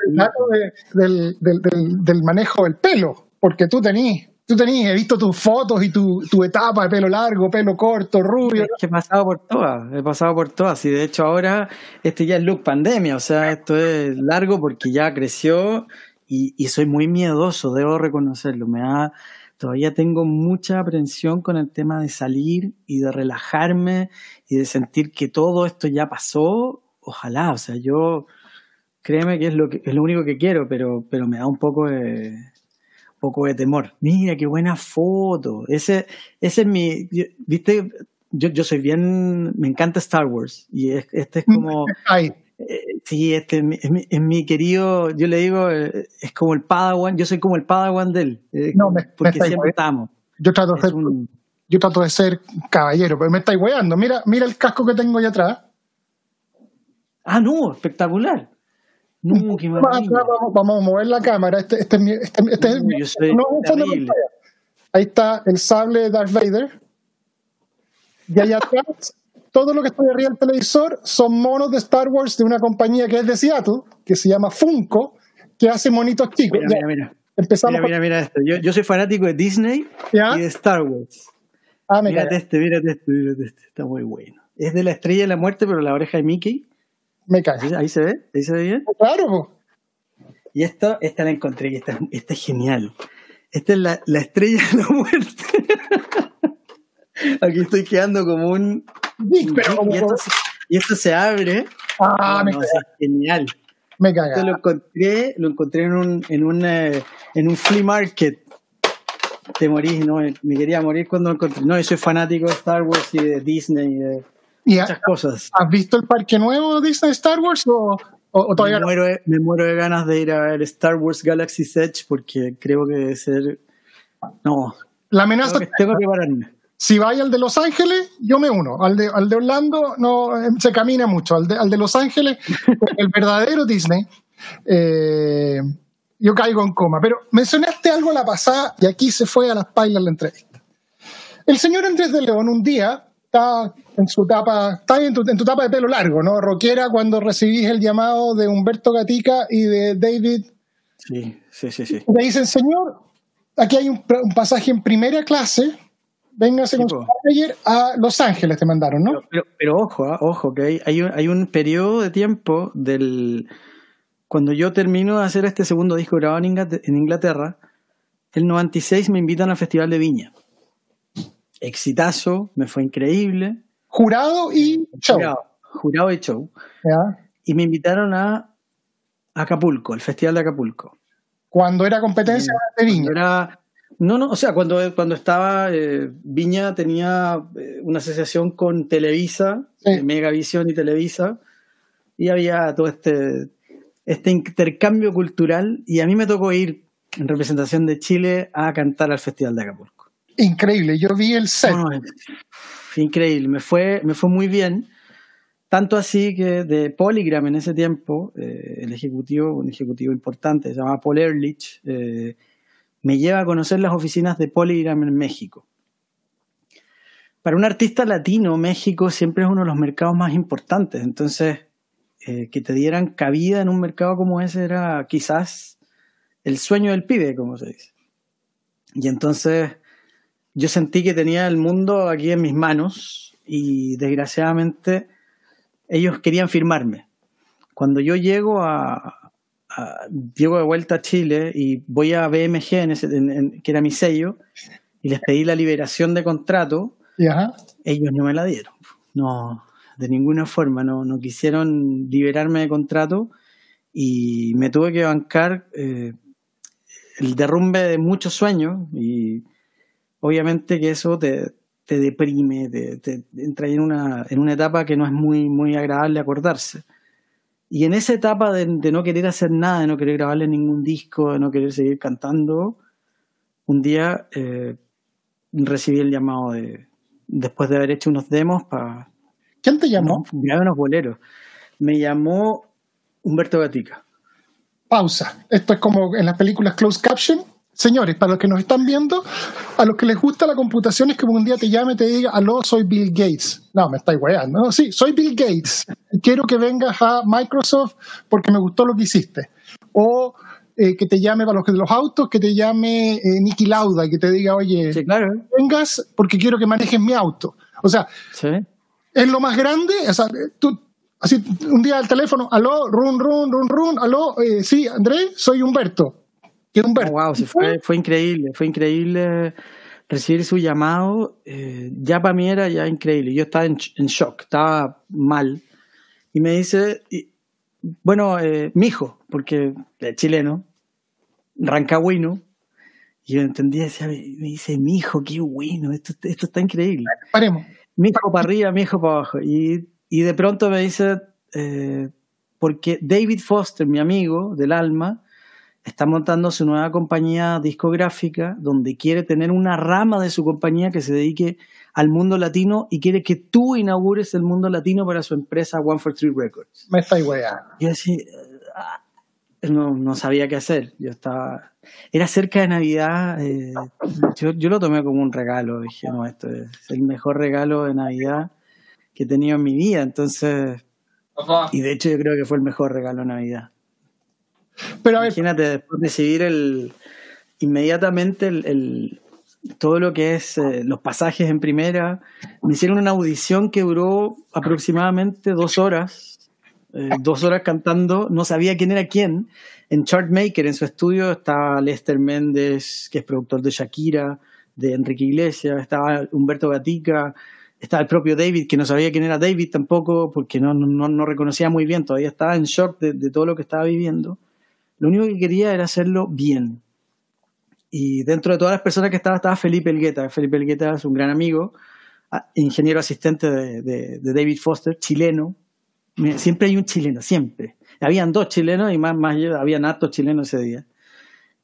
del, del, del, del manejo del pelo, porque tú tenés Tú tenías, he visto tus fotos y tu, tu, etapa de pelo largo, pelo corto, rubio. Es que he pasado por todas, he pasado por todas. Y de hecho ahora este ya es look pandemia, o sea, esto es largo porque ya creció y, y soy muy miedoso, debo reconocerlo. Me da, todavía tengo mucha aprensión con el tema de salir y de relajarme y de sentir que todo esto ya pasó. Ojalá, o sea, yo créeme que es lo que es lo único que quiero, pero, pero me da un poco de poco de temor. Mira, qué buena foto. Ese, ese es mi, viste, yo, yo soy bien, me encanta Star Wars y este es como... Eh, sí, este es mi, querido, yo le digo, eh, es como el Padawan, yo soy como el Padawan de él, eh, no, me, porque siempre estamos. Yo trato, de ser, yo trato de ser caballero, pero me estáis weando. Mira, mira el casco que tengo allá atrás. Ah, no, espectacular. No, qué vamos, vamos, a mover la cámara. Este, este, este, este no, Ahí está el sable de Darth Vader. Y allá atrás, todo lo que está arriba del televisor son monos de Star Wars de una compañía que es de Seattle, que se llama Funko, que hace monitos chicos. Mira, mira, Empezamos mira, mira, esto. Yo, yo, soy fanático de Disney y de Star Wars. Ah, mírate este, mírate este, mírate este. Está muy bueno. Es de la estrella de la muerte, pero la oreja de Mickey. Me cae. Ahí se ve, ahí se ve bien. Claro. Y esto, esta la encontré y esta, esta es genial. Esta es la, la estrella de la muerte. Aquí estoy quedando como un. y, esto, y, esto, se abre. Ah, me no, es genial. Me caga. Esto lo encontré, lo encontré en un, en un, eh, en un flea market. Te morís, no, me quería morir cuando lo encontré. No, yo soy fanático de Star Wars y de Disney. Y de, muchas cosas. ¿Has visto el parque nuevo Disney Star Wars o, todavía me muero, me muero de ganas de ir a ver Star Wars Galaxy Edge porque creo que debe ser. No. La amenaza. Tengo que, pararme. Si vaya al de Los Ángeles, yo me uno. Al de, al de Orlando no eh, se camina mucho. Al de, al de Los Ángeles, el verdadero Disney, eh, yo caigo en coma. Pero mencionaste algo a la pasada y aquí se fue a las pailas la entrevista. El señor Andrés de León un día está en su etapa, está en tu, en tu etapa de pelo largo, ¿no? Roquera cuando recibís el llamado de Humberto Gatica y de David. Sí, sí, sí. sí. Te dicen, señor, aquí hay un, pasaje en primera clase, véngase con su ayer a Los Ángeles, te mandaron, ¿no? Pero, ojo, ah, ojo, que hay, un, hay un periodo de tiempo del... Cuando yo termino de hacer este segundo disco grabado en Inglaterra, el 96 me invitan al Festival de Viña exitazo, me fue increíble. Jurado y show. Jurado, y show. Y me invitaron a Acapulco, el Festival de Acapulco. Cuando era competencia de Viña. Era, No, no, o sea, cuando, cuando estaba, eh, Viña tenía eh, una asociación con Televisa, Megavisión y Televisa, y había todo este, este intercambio cultural, y a mí me tocó ir en representación de Chile a cantar al Festival de Acapulco. Increíble, yo vi el set. increíble, me fue, me fue muy bien. Tanto así que de Polygram en ese tiempo, eh, el ejecutivo, un ejecutivo importante, se llama Paul Ehrlich, eh, me lleva a conocer las oficinas de Polygram en México. Para un artista latino, México siempre es uno de los mercados más importantes. Entonces, eh, que te dieran cabida en un mercado como ese era quizás el sueño del pibe, como se dice. Y entonces yo sentí que tenía el mundo aquí en mis manos y desgraciadamente ellos querían firmarme. Cuando yo llego a, llego de vuelta a Chile y voy a BMG, en ese, que era mi sello, y les pedí la liberación de contrato, ellos no me la dieron. No, de ninguna forma, no, no quisieron liberarme de contrato y me tuve que bancar eh, el derrumbe de muchos sueños y obviamente que eso te, te deprime, te, entra en una, en una etapa que no es muy, muy agradable acordarse. Y en esa etapa de, no querer hacer nada, de no querer grabarle ningún disco, de no querer seguir cantando, un día eh, recibí el llamado de, después de haber hecho unos demos para... ¿Quién te llamó? Grabar unos boleros. Me llamó Humberto Gatica. Pausa. Esto es como en las películas Closed Caption Señores, para los que nos están viendo, a los que les gusta la computación es que un día te llame y te diga, aló, soy Bill Gates. No, me estáis weando. No, sí, soy Bill Gates. Quiero que vengas a Microsoft porque me gustó lo que hiciste. O eh, que te llame para los, de los autos, que te llame eh, Nicky Lauda y que te diga, oye, vengas porque quiero que manejes mi auto. O sea, es lo más grande. O sea, tú, así, un día al teléfono, aló, run, run, run, run, aló, eh, sí, André, soy Humberto wow, fue, increíble, fue increíble recibir su llamado. Eh, ya para mí era ya increíble. Yo estaba en, shock, estaba mal. Y me dice, bueno, eh, mi hijo, porque es chileno, rancagüino. Y yo entendía, decía, me dice, mi hijo, qué bueno, esto, esto está increíble. Paremos. Mi hijo para arriba, mi hijo para abajo. Y, y de pronto me dice, eh, porque David Foster, mi amigo del alma, está montando su nueva compañía discográfica donde quiere tener una rama de su compañía que se dedique al mundo latino y quiere que tú inaugures el mundo latino para su empresa One for Three Records. Me está. Yo decía, ah, no, no sabía qué hacer. Yo estaba. Era cerca de Navidad. Eh, yo, yo, lo tomé como un regalo. Dije, no, esto es el mejor regalo de Navidad que he tenido en mi vida. Entonces. Y de hecho, yo creo que fue el mejor regalo de Navidad. Pero Imagínate, después recibir el, inmediatamente el, todo lo que es eh, los pasajes en primera. Me hicieron una audición que duró aproximadamente dos horas, eh, dos horas cantando, no sabía quién era quién. En Chartmaker, en su estudio, estaba Lester Méndez, que es productor de Shakira, de Enrique Iglesias, estaba Humberto Gatica, estaba el propio David, que no sabía quién era David tampoco, porque no, no, no reconocía muy bien, todavía estaba en shock de todo lo que estaba viviendo. Lo único que quería era hacerlo bien. Y dentro de todas las personas que estaba, estaba Felipe Elgueta. Felipe Elgueta es un gran amigo, ingeniero asistente de, David Foster, chileno. Siempre hay un chileno, siempre. Habían dos chilenos y más, más habían hartos chilenos ese día.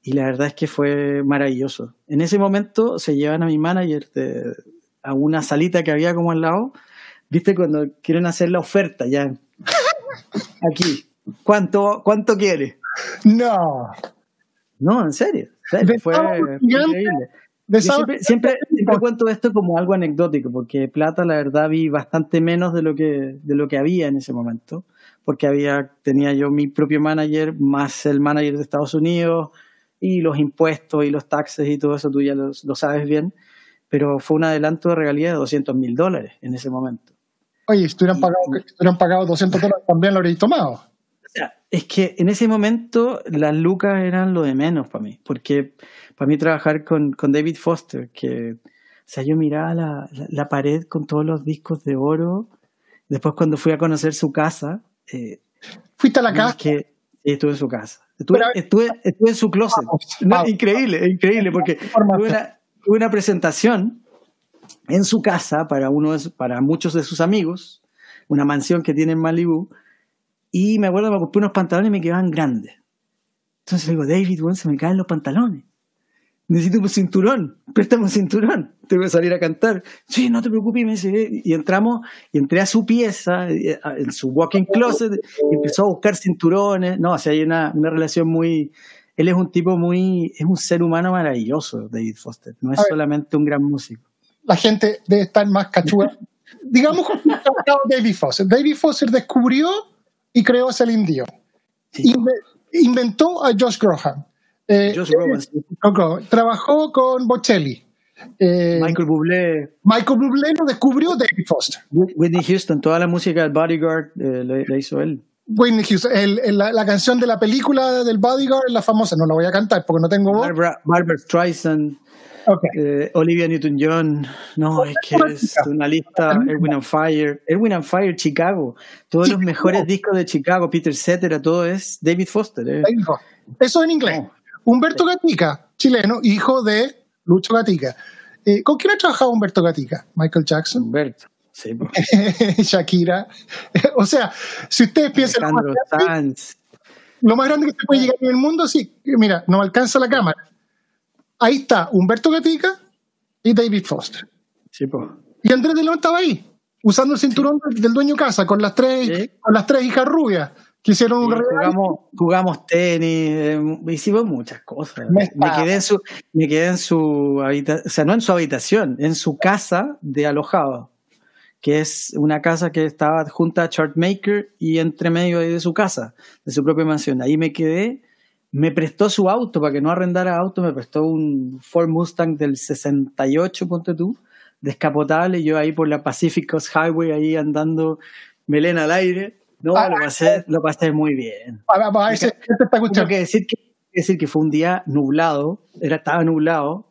Y la verdad es que fue maravilloso. En ese momento se llevan a mi manager a una salita que había como al lado. ¿Viste? Cuando quieren hacer la oferta ya. Aquí. ¿Cuánto, cuánto quiere? No. No, en serio. Fue, increíble. siempre, siempre, cuento esto como algo anecdótico, porque Plata, la verdad, vi bastante menos de lo que, de lo que había en ese momento, porque había, tenía yo mi propio manager, más el manager de Estados Unidos, y los impuestos y los taxes y todo eso, tú ya lo, sabes bien, pero fue un adelanto de regalía de 200 mil dólares en ese momento. Oye, si hubieran pagado, si pagado 200 dólares, también lo habríais tomado es que en ese momento las lucas eran lo de menos para mí, porque para mí trabajar con, David Foster, que, o sea, yo miraba la, pared con todos los discos de oro, después cuando fui a conocer su casa... Eh, ¿Fuiste a la casa? Que, estuve en su casa. Estuve, en su closet. increíble, increíble, porque tuve una, presentación en su casa para, uno para muchos de sus amigos, una mansión que tiene en Malibu, y me acuerdo que me compré unos pantalones y me quedaban grandes. Entonces le digo, David, bueno, se me caen los pantalones necesito un cinturón, préstame un cinturón, tengo que salir a cantar. Sí, no te preocupes, me dice, y entramos, y entré a su pieza, eh, en su walking closet, y empezó a buscar cinturones, no, o sea, hay una, una relación muy, él es un tipo muy, es un ser humano maravilloso, David Foster, no es solamente un gran músico. La gente debe estar más cachúa. Digamos David Foster. David Foster descubrió y creó a Celine Dion. inventó a Josh Grohan eh, eh, trabajó con Bocelli. Eh, Michael Bublé. Michael Bublé lo descubrió David Foster. Whitney Houston, toda la música del Bodyguard la hizo él. Whitney Houston, la, canción de la película del Bodyguard, la famosa, no la voy a cantar porque no tengo voz. Barbara, Streisand, Olivia Newton-John, no, es que es una lista, Erwin and Fire, Erwin and Fire, Chicago, todos los mejores discos de Chicago, Peter Cetera, todo es David Foster. Eso en inglés. Humberto Gatica, chileno, hijo de Lucho Gatica. Eh, ¿Con quién ha trabajado Humberto Gatica? Michael Jackson. Humberto. Sí, Shakira. o sea, si ustedes piensan más, lo más grande que se puede llegar en el mundo, sí, mira, no alcanza la cámara. Ahí está Humberto Gatica y David Foster. Sí, pues. Y Andrés de León estaba ahí, usando el cinturón del dueño casa, con las tres, con las tres hijas rubias hicieron un jugamos, jugamos, tenis, eh, hicimos muchas cosas. Me, quedé en su, me quedé en su habitación, o sea, no en su habitación, en su casa de alojado, que es una casa que estaba junto a Chartmaker y entre medio de su casa, de su propia mansión. Ahí me quedé, me prestó su auto para que no arrendara auto, me prestó un Ford Mustang del 68, ponte tú, descapotable, yo ahí por la Pacific Coast Highway, ahí andando melena al aire no, lo, pasé, lo pasé muy bien. Para, para ese, Tengo que decir que, decir que fue un día nublado, era, estaba nublado,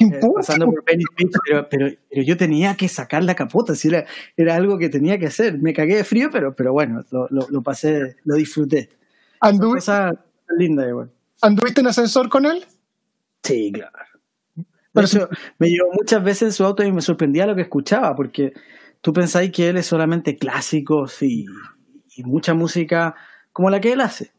eh, pasando por Penny Beach, pero, pero, yo tenía que sacar la capota, si era, era, algo que tenía que hacer. Me cagué de frío, pero, pero bueno, lo, lo, pasé, lo disfruté. ¿Anduviste, linda igual. ¿Anduviste en ascensor con él? Sí, claro. Me llevó muchas veces en su auto y me sorprendía lo que escuchaba, porque tú pensáis que él es solamente clásicos y y mucha música como la que él hace.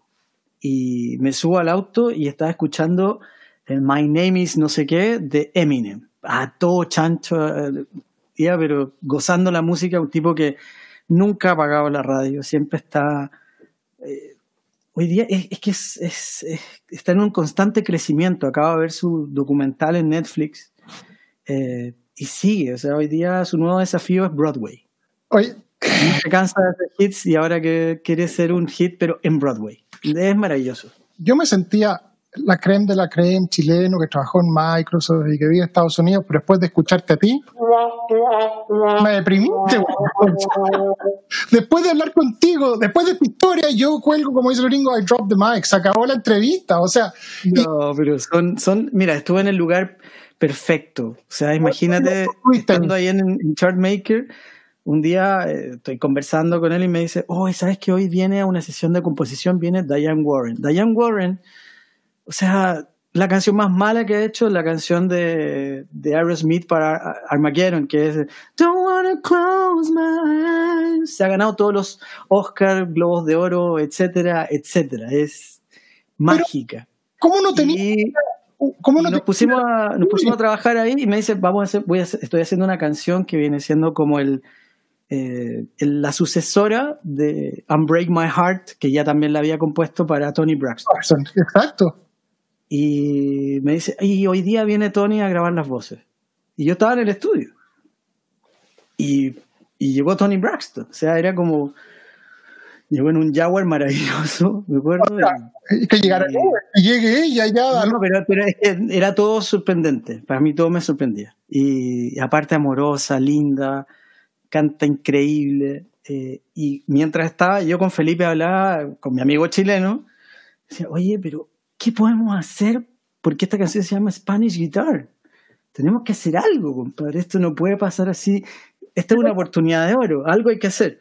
Y me subo al auto y estaba escuchando el My Name is no sé qué de Eminem. A todo chancho, eh, pero gozando la música, un tipo que nunca ha apagado la radio, siempre está... Eh, hoy día es, que es, está en un constante crecimiento. Acaba de ver su documental en Netflix eh, y sigue. O sea, hoy día su nuevo desafío es Broadway. Oye, se cansa de hacer hits y ahora que quiere ser un hit, pero en Broadway. Es maravilloso. Yo me sentía la creme de la creme chileno que trabajó en Microsoft y que vive en Estados Unidos, pero después de escucharte a ti, me deprimiste. después de hablar contigo, después de tu historia, yo cuelgo, como dice el gringo, I drop the mic, se acabó la entrevista, o sea. No, pero son, son, mira, estuve en el lugar perfecto. O sea, imagínate estando ahí en, en Chartmaker un día eh, estoy conversando con él y me dice, oh, ¿sabes que hoy viene a una sesión de composición? Viene Diane Warren. Diane Warren, o sea, la canción más mala que ha hecho es la canción de, de Aerosmith para Armageddon, que es Don't wanna close my eyes. Se ha ganado todos los Oscar, Globos de Oro, etcétera, etcétera. Es mágica. ¿Cómo no tenía? ¿Cómo no nos, pusimos a, nos pusimos a trabajar ahí y me dice, vamos a hacer, voy a estoy haciendo una canción que viene siendo como el, eh, la sucesora de Unbreak My Heart, que ya también la había compuesto para Tony Braxton. Exacto. Y me dice, y hoy día viene Tony a grabar las voces. Y yo estaba en el estudio. Y, y llegó Tony Braxton. O sea, era como. Llegó en un Jaguar maravilloso, me acuerdo. que llegara y, llegue ella ya. No, pero, pero era todo sorprendente. Para mí todo me sorprendía. y aparte amorosa, linda canta increíble. Eh, y mientras estaba yo con Felipe hablaba con mi amigo chileno, decía, oye, pero ¿qué podemos hacer? Porque esta canción se llama Spanish Guitar. Tenemos que hacer algo, compadre. Esto no puede pasar así. Esta es una oportunidad de oro. Algo hay que hacer.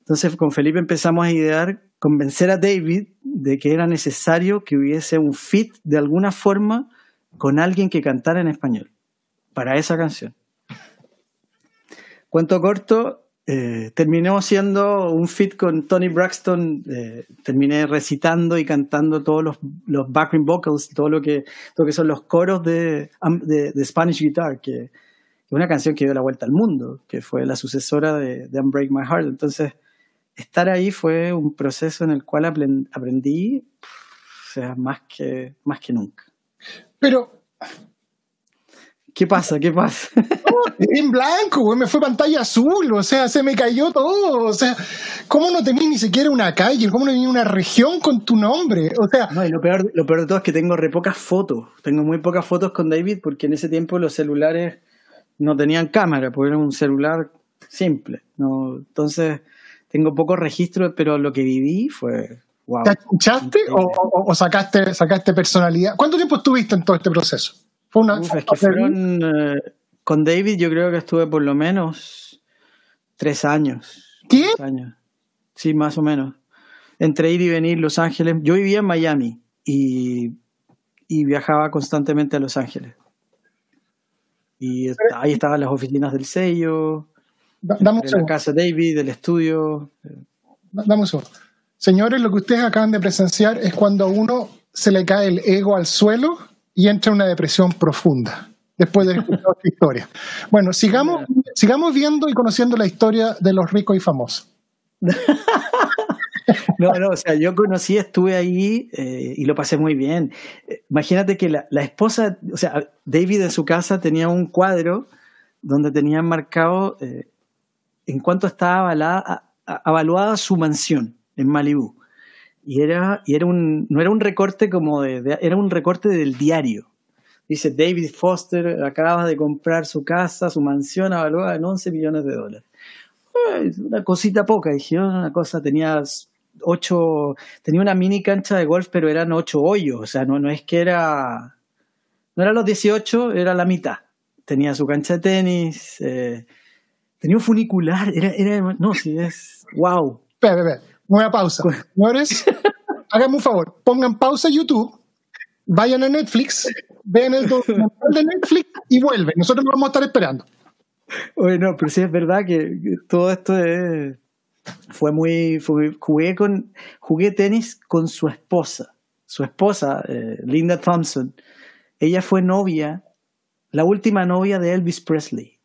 Entonces con Felipe empezamos a idear convencer a David de que era necesario que hubiese un fit de alguna forma con alguien que cantara en español para esa canción. Cuento corto, eh, terminó siendo un fit con Tony Braxton. Eh, terminé recitando y cantando todos los, los background vocals, todo lo que, todo que son los coros de, de, Spanish Guitar, que es una canción que dio la vuelta al mundo, que fue la sucesora de, de Unbreak My Heart. Entonces, estar ahí fue un proceso en el cual aprendí, o sea, más que, más que nunca. Pero ¿Qué pasa? ¿Qué pasa? en blanco, me fue pantalla azul, o sea, se me cayó todo, o sea, ¿cómo no tenías ni siquiera una calle? ¿Cómo no tenías una región con tu nombre? O sea... No, y lo peor, lo peor de todo es que tengo re pocas fotos, tengo muy pocas fotos con David porque en ese tiempo los celulares no tenían cámara, porque era un celular simple, ¿no? Entonces, tengo pocos registros, pero lo que viví fue... Wow, ¿Te escuchaste o, o sacaste, sacaste personalidad? ¿Cuánto tiempo estuviste en todo este proceso? Fue una, eh, con David yo creo que estuve por lo menos tres años. ¿Qué? años. Sí, más o menos. Entre ir y venir Los Ángeles. Yo vivía en Miami y, viajaba constantemente a Los Ángeles. Y ahí estaban las oficinas del sello, la casa David, del estudio. Damos un Señores, lo que ustedes acaban de presenciar es cuando a uno se le cae el ego al suelo y entra en una depresión profunda después de escuchar historia. Bueno, sigamos, sigamos viendo y conociendo la historia de los ricos y famosos. No, no, o sea, yo conocí, estuve ahí eh, y lo pasé muy bien. Imagínate que la, esposa, o sea, David en su casa tenía un cuadro donde tenía marcado eh, en cuanto estaba avalada, avaluada su mansión en Malibú y era, y era un, no era un recorte como de, era un recorte del diario. Dice, David Foster acaba de comprar su casa, su mansión evaluada en 11 millones de dólares. una cosita poca, dijeron, una cosa, tenía ocho, tenía una mini cancha de golf, pero eran ocho hoyos, o sea, no, no es que era, no eran los 18, era la mitad. Tenía su cancha de tenis, eh, tenía un funicular, era, era, no, sí, es, wow. Espera, Nueva pausa. Señores, háganme un favor, pongan pausa YouTube, vayan a Netflix, vean el documental de Netflix y vuelven. Nosotros nos vamos a estar esperando. Bueno, pero sí es verdad que, todo esto fue muy. jugué, con, jugué tenis con su esposa. Su esposa, eh, Linda Thompson. Ella fue novia, la última novia de Elvis Presley.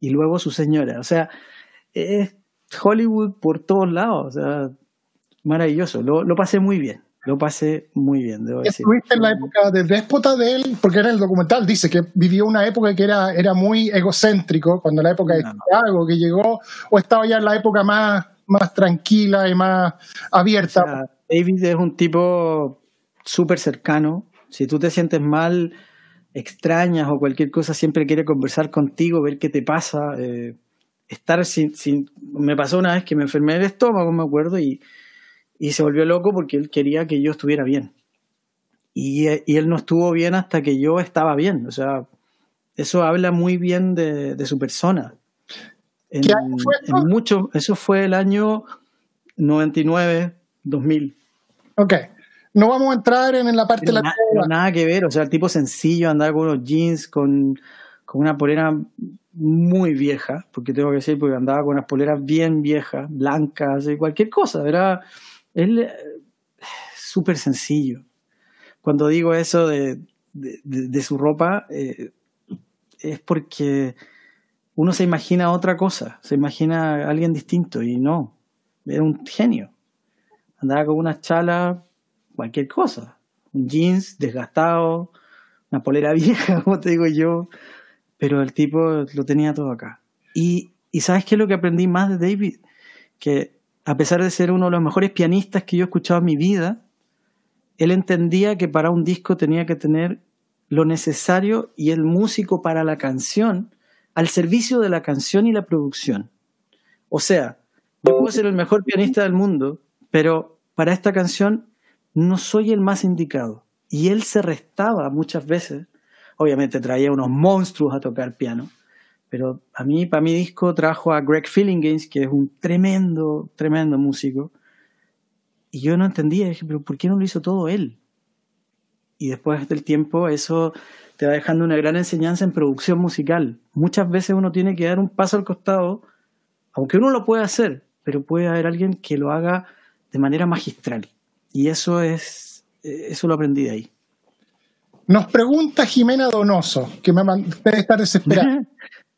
Y luego su señora. O sea, es Hollywood por todos lados. O sea, maravilloso, lo, lo, pasé muy bien, lo pasé muy bien, debo decir. Estuviste en la época de déspota de él, porque era el documental, dice que vivió una época que era, era muy egocéntrico, cuando la época de Chicago, que llegó, o estaba ya en la época más, más tranquila y más abierta. David es un tipo súper cercano, si tú te sientes mal, extrañas o cualquier cosa, siempre quiere conversar contigo, ver qué te pasa. Eh, estar sin, sin. Me pasó una vez que me enfermé del estómago, me acuerdo, y y se volvió loco porque él quería que yo estuviera bien. Y, él no estuvo bien hasta que yo estaba bien. O sea, eso habla muy bien de, su persona. En, ¿Qué año fue eso? mucho, eso fue el año 99, 2000. Ok. No vamos a entrar en, la parte de la... nada que ver, o sea, el tipo sencillo, andar con unos jeans, con, con una polera muy vieja, porque tengo que decir, porque andaba con unas poleras bien viejas, blancas, cualquier cosa, era es súper sencillo. Cuando digo eso de, su ropa, eh, es porque uno se imagina otra cosa, se imagina a alguien distinto y no, era un genio. Andaba con una chala, cualquier cosa, un jeans desgastado, una polera vieja, como te digo yo, pero el tipo lo tenía todo acá. Y, y ¿sabes qué es lo que aprendí más de David? Que a pesar de ser uno de los mejores pianistas que yo he escuchado en mi vida, él entendía que para un disco tenía que tener lo necesario y el músico para la canción al servicio de la canción y la producción. O sea, yo puedo ser el mejor pianista del mundo, pero para esta canción no soy el más indicado. Y él se restaba muchas veces. Obviamente traía unos monstruos a tocar piano, pero a mí, para mi disco, trajo a Greg Games, que es un tremendo, tremendo músico. y yo no entendía, dije, pero ¿por qué no lo hizo todo él? Y después del tiempo eso te va dejando una gran enseñanza en producción musical. Muchas veces uno tiene que dar un paso al costado, aunque uno lo pueda hacer, pero puede haber alguien que lo haga de manera magistral. Y eso es, eso lo aprendí de ahí. Nos pregunta Jimena Donoso, que me debe estar desesperada.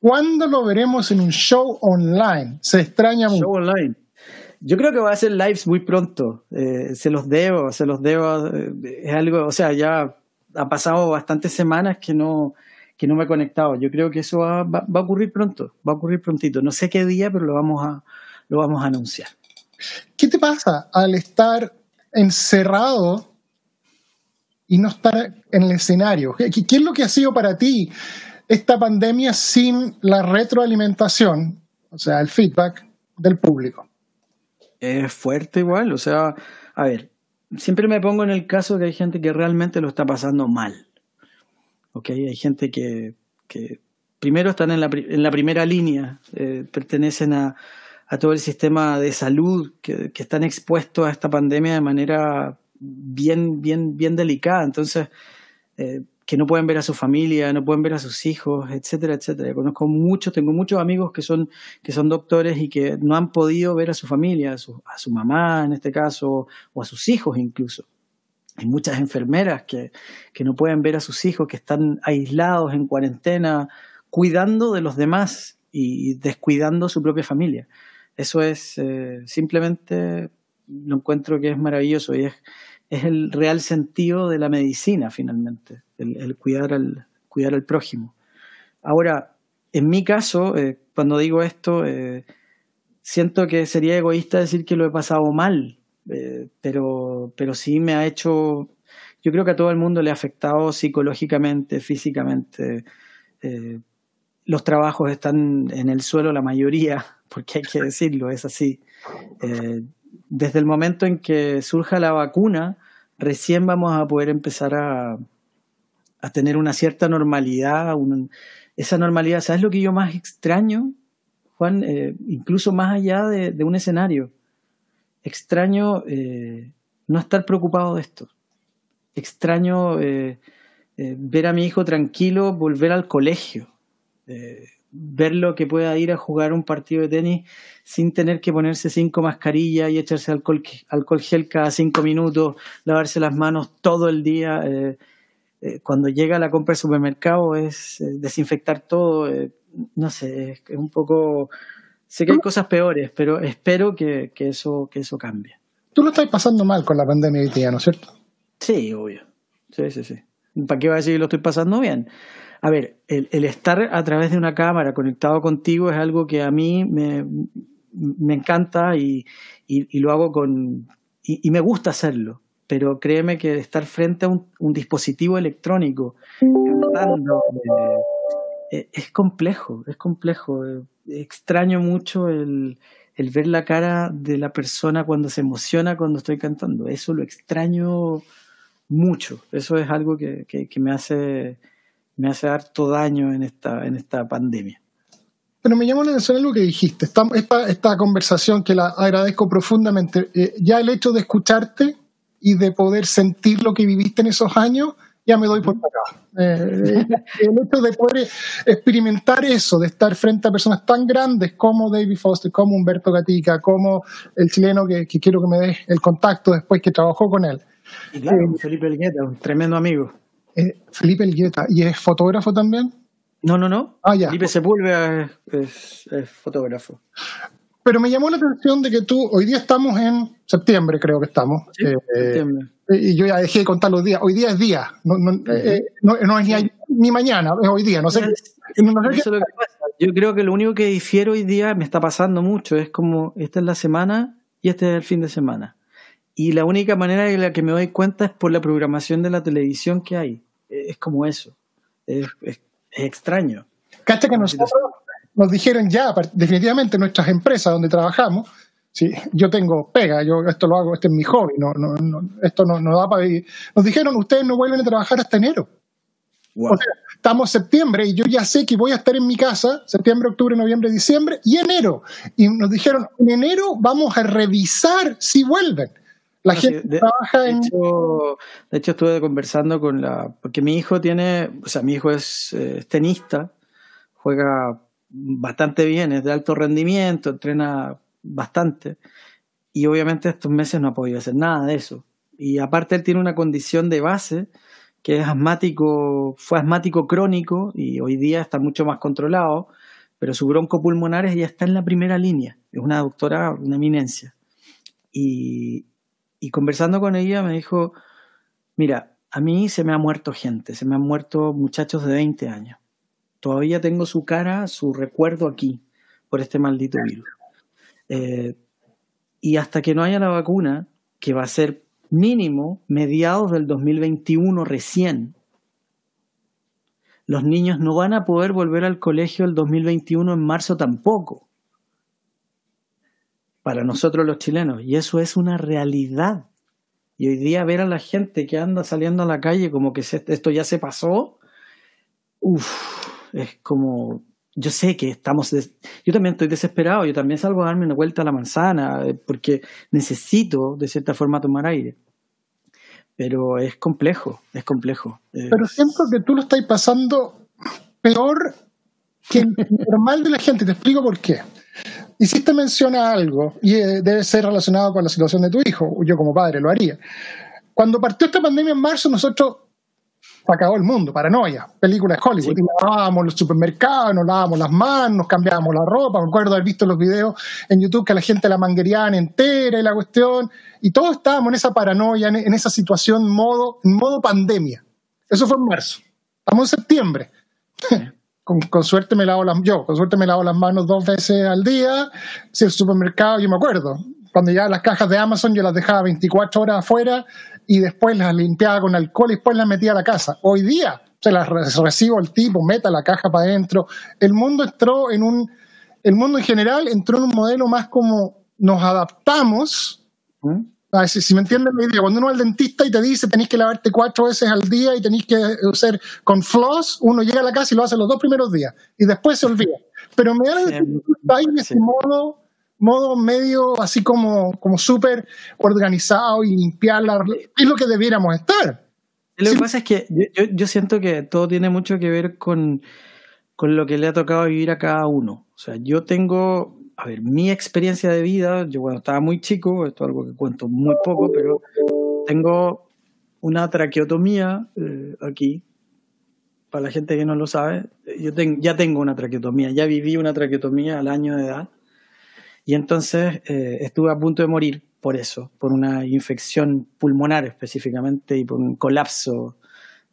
¿Cuándo lo veremos en un show online? Se extraña mucho. Show online. Yo creo que va a ser lives muy pronto. Eh, se los debo, se los debo. Eh, es algo, o sea, ya ha pasado bastantes semanas que no, que no me he conectado. Yo creo que eso va, va, a ocurrir pronto, va a ocurrir prontito. No sé qué día, pero lo vamos a, lo vamos a anunciar. ¿Qué te pasa al estar encerrado y no estar en el escenario? ¿Qué, es lo que ha sido para ti esta pandemia sin la retroalimentación, o sea, el feedback del público? Es fuerte igual, o sea, a ver, siempre me pongo en el caso que hay gente que realmente lo está pasando mal. ¿Ok? Hay gente que, que primero están en la, en la primera línea, eh, pertenecen a, a, todo el sistema de salud, que, que, están expuestos a esta pandemia de manera bien, bien, bien delicada. Entonces, eh, que no pueden ver a su familia, no pueden ver a sus hijos, etcétera, etcétera. Yo conozco muchos, tengo muchos amigos que son, que son doctores y que no han podido ver a su familia, a su, a su mamá en este caso, o a sus hijos incluso. Hay muchas enfermeras que, que no pueden ver a sus hijos, que están aislados en cuarentena, cuidando de los demás y descuidando su propia familia. Eso es eh, simplemente, lo encuentro que es maravilloso y es, es el real sentido de la medicina finalmente, el, cuidar, al, cuidar al prójimo. Ahora, en mi caso, eh, cuando digo esto, eh, siento que sería egoísta decir que lo he pasado mal, eh, pero, pero sí me ha hecho, yo creo que a todo el mundo le ha afectado psicológicamente, físicamente. los trabajos están en el suelo, la mayoría, porque hay que decirlo, es así desde el momento en que surja la vacuna, recién vamos a poder empezar a, a tener una cierta normalidad. esa normalidad, ¿sabes lo que yo más extraño, Juan? Eh, incluso más allá de, un escenario. Extraño eh, no estar preocupado de esto. Extraño eh, ver a mi hijo tranquilo, volver al colegio verlo que pueda ir a jugar un partido de tenis sin tener que ponerse cinco mascarillas y echarse alcohol, alcohol gel cada cinco minutos, lavarse las manos todo el día. Eh, eh, cuando llega la compra del supermercado es eh, desinfectar todo. no sé, es, un poco... Sé que hay cosas peores, pero espero que, eso, que eso cambie. Tú lo estás pasando mal con la pandemia hoy día, ¿no es cierto? Sí, obvio. Sí, sí, sí. ¿Para qué va a decir que lo estoy pasando bien? A ver, el, estar a través de una cámara conectado contigo es algo que a mí me, encanta y, lo hago con... Y, me gusta hacerlo, pero créeme que estar frente a un, dispositivo electrónico eh, es complejo, es complejo. extraño mucho el, ver la cara de la persona cuando se emociona cuando estoy cantando. Eso lo extraño mucho. Eso es algo que me hace me hace harto daño en esta, en esta pandemia. Pero me llamó la atención algo que dijiste, esta, esta, conversación que la agradezco profundamente, eh, ya el hecho de escucharte y de poder sentir lo que viviste en esos años, ya me doy por acá. Eh, el hecho de poder experimentar eso, de estar frente a personas tan grandes como David Foster, como Humberto Gatica, como el chileno que, quiero que me des el contacto después que trabajó con él. Y claro, eh, Felipe Elgueta, un tremendo amigo. Eh, Felipe Elgueta, ¿y es fotógrafo también? No, no, no. Ah, ya. Felipe Sepúlveda es, es, fotógrafo. Pero me llamó la atención de que tú, hoy día estamos en septiembre, creo que estamos. Sí, eh, septiembre. y yo ya dejé de contar los días. Hoy día es día, no, no, eh, no, es ni, ni, mañana, es hoy día. No sé, Yo creo que lo único que difiero hoy día me está pasando mucho. Es como, esta es la semana y este es el fin de semana. Y la única manera de la que me doy cuenta es por la programación de la televisión que hay. Es como eso. Es, extraño. Cacha que nosotros nos dijeron ya, definitivamente nuestras empresas donde trabajamos, sí, yo tengo pega, yo esto lo hago, este es mi hobby, no, no, esto no, no da para vivir. Nos dijeron, ustedes no vuelven a trabajar hasta enero. O sea, estamos septiembre y yo ya sé que voy a estar en mi casa, septiembre, octubre, noviembre, diciembre y enero. Y nos dijeron, en enero vamos a revisar si vuelven. La gente trabaja en... de hecho, estuve conversando con la... Porque mi hijo tiene... O sea, mi hijo es eh, tenista, juega bastante bien, es de alto rendimiento, entrena bastante. Y obviamente estos meses no ha podido hacer nada de eso. Y aparte él tiene una condición de base que es asmático, fue asmático crónico y hoy día está mucho más controlado, pero su bronco pulmonar ya está en la primera línea. Es una doctora, una eminencia. Y, y conversando con ella me dijo, mira, a mí se me ha muerto gente, se me han muerto muchachos de 20 años. Todavía tengo su cara, su recuerdo aquí por este maldito virus. Eh, y hasta que no haya la vacuna, que va a ser mínimo mediados del 2021 recién, los niños no van a poder volver al colegio el 2021 en marzo tampoco. Para nosotros los chilenos. Y eso es una realidad. Y hoy día ver a la gente que anda saliendo a la calle como que esto ya se pasó, uff, es como yo sé que estamos, yo también estoy desesperado, yo también salgo a darme una vuelta a la manzana eh, porque necesito de cierta forma tomar aire. Pero es complejo, es complejo. Pero siento que tú lo estás pasando peor que el normal de la gente. Te explico por qué. Hiciste mención a algo y eh, debe ser relacionado con la situación de tu hijo. Yo como padre lo haría. Cuando partió esta pandemia en marzo, nosotros acabó el mundo, paranoia, películas de Hollywood. lavábamos los supermercados, nos lavábamos las manos, nos cambiábamos la ropa. Me acuerdo haber visto los videos en YouTube que la gente la manguerían entera y la cuestión. Y todos estábamos en esa paranoia, en, esa situación modo, modo pandemia. Eso fue en marzo. Estamos en septiembre. Con, suerte me lavo las yo, con suerte me lavo las manos dos veces al día. Si el supermercado, yo me acuerdo, cuando ya las cajas de Amazon yo las dejaba 24 horas afuera y después las limpiaba con alcohol y después las metía a la casa. Hoy día se las recibo el tipo, meta la caja para adentro. El mundo entró en un, el mundo en general entró en un modelo más como nos adaptamos. ¿Mm? Si, me entienden la idea, cuando uno va al dentista y te dice tenéis que lavarte cuatro veces al día y tenéis que usar con floss, uno llega a la casa y lo hace los dos primeros días y después se olvida. Pero me da la que en ese modo modo medio así como, como súper organizado y limpiar la, es lo que debiéramos estar. Lo que pasa es que yo, yo, siento que todo tiene mucho que ver con, con lo que le ha tocado vivir a cada uno. O sea, yo tengo, a ver, mi experiencia de vida, yo cuando estaba muy chico, esto es algo que cuento muy poco, pero tengo una traqueotomía eh, aquí. Para la gente que no lo sabe, yo ya tengo una traqueotomía, ya viví una traqueotomía al año de edad. Y entonces eh, estuve a punto de morir por eso, por una infección pulmonar específicamente y por un colapso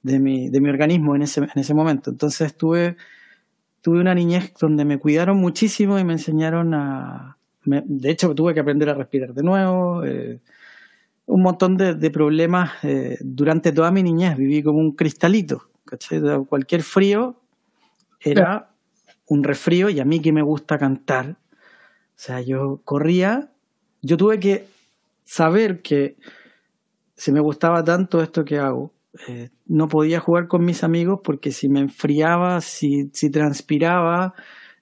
de mi, de mi organismo en ese, en ese momento. Entonces tuve, tuve una niñez donde me cuidaron muchísimo y me enseñaron a... de hecho, tuve que aprender a respirar de nuevo. Eh, un montón de, de problemas eh, durante toda mi niñez. Viví como un cristalito. Cualquier frío era un resfrío y a mí que me gusta cantar, o sea, yo corría, yo tuve que saber que si me gustaba tanto esto que hago, eh, no podía jugar con mis amigos porque si me enfriaba, si, si transpiraba,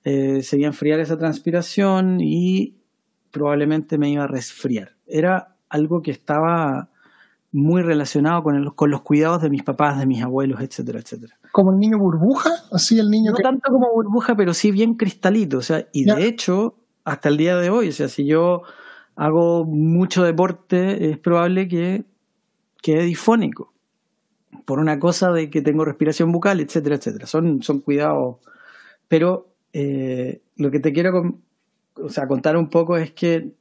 eh, se iba a enfriar esa transpiración y probablemente me iba a resfriar. Era algo que estaba muy relacionado con, el, con los cuidados de mis papás, de mis abuelos, etcétera, etcétera. ¿Como el niño burbuja? Así el niño no tanto como burbuja, pero sí bien cristalito. O sea, y de hecho, hasta el día de hoy. O sea, si yo hago mucho deporte, es probable que quede difónico. Por una cosa de que tengo respiración bucal, etcétera, etcétera. Son, son cuidados. Pero eh, lo que te quiero o sea, contar un poco es que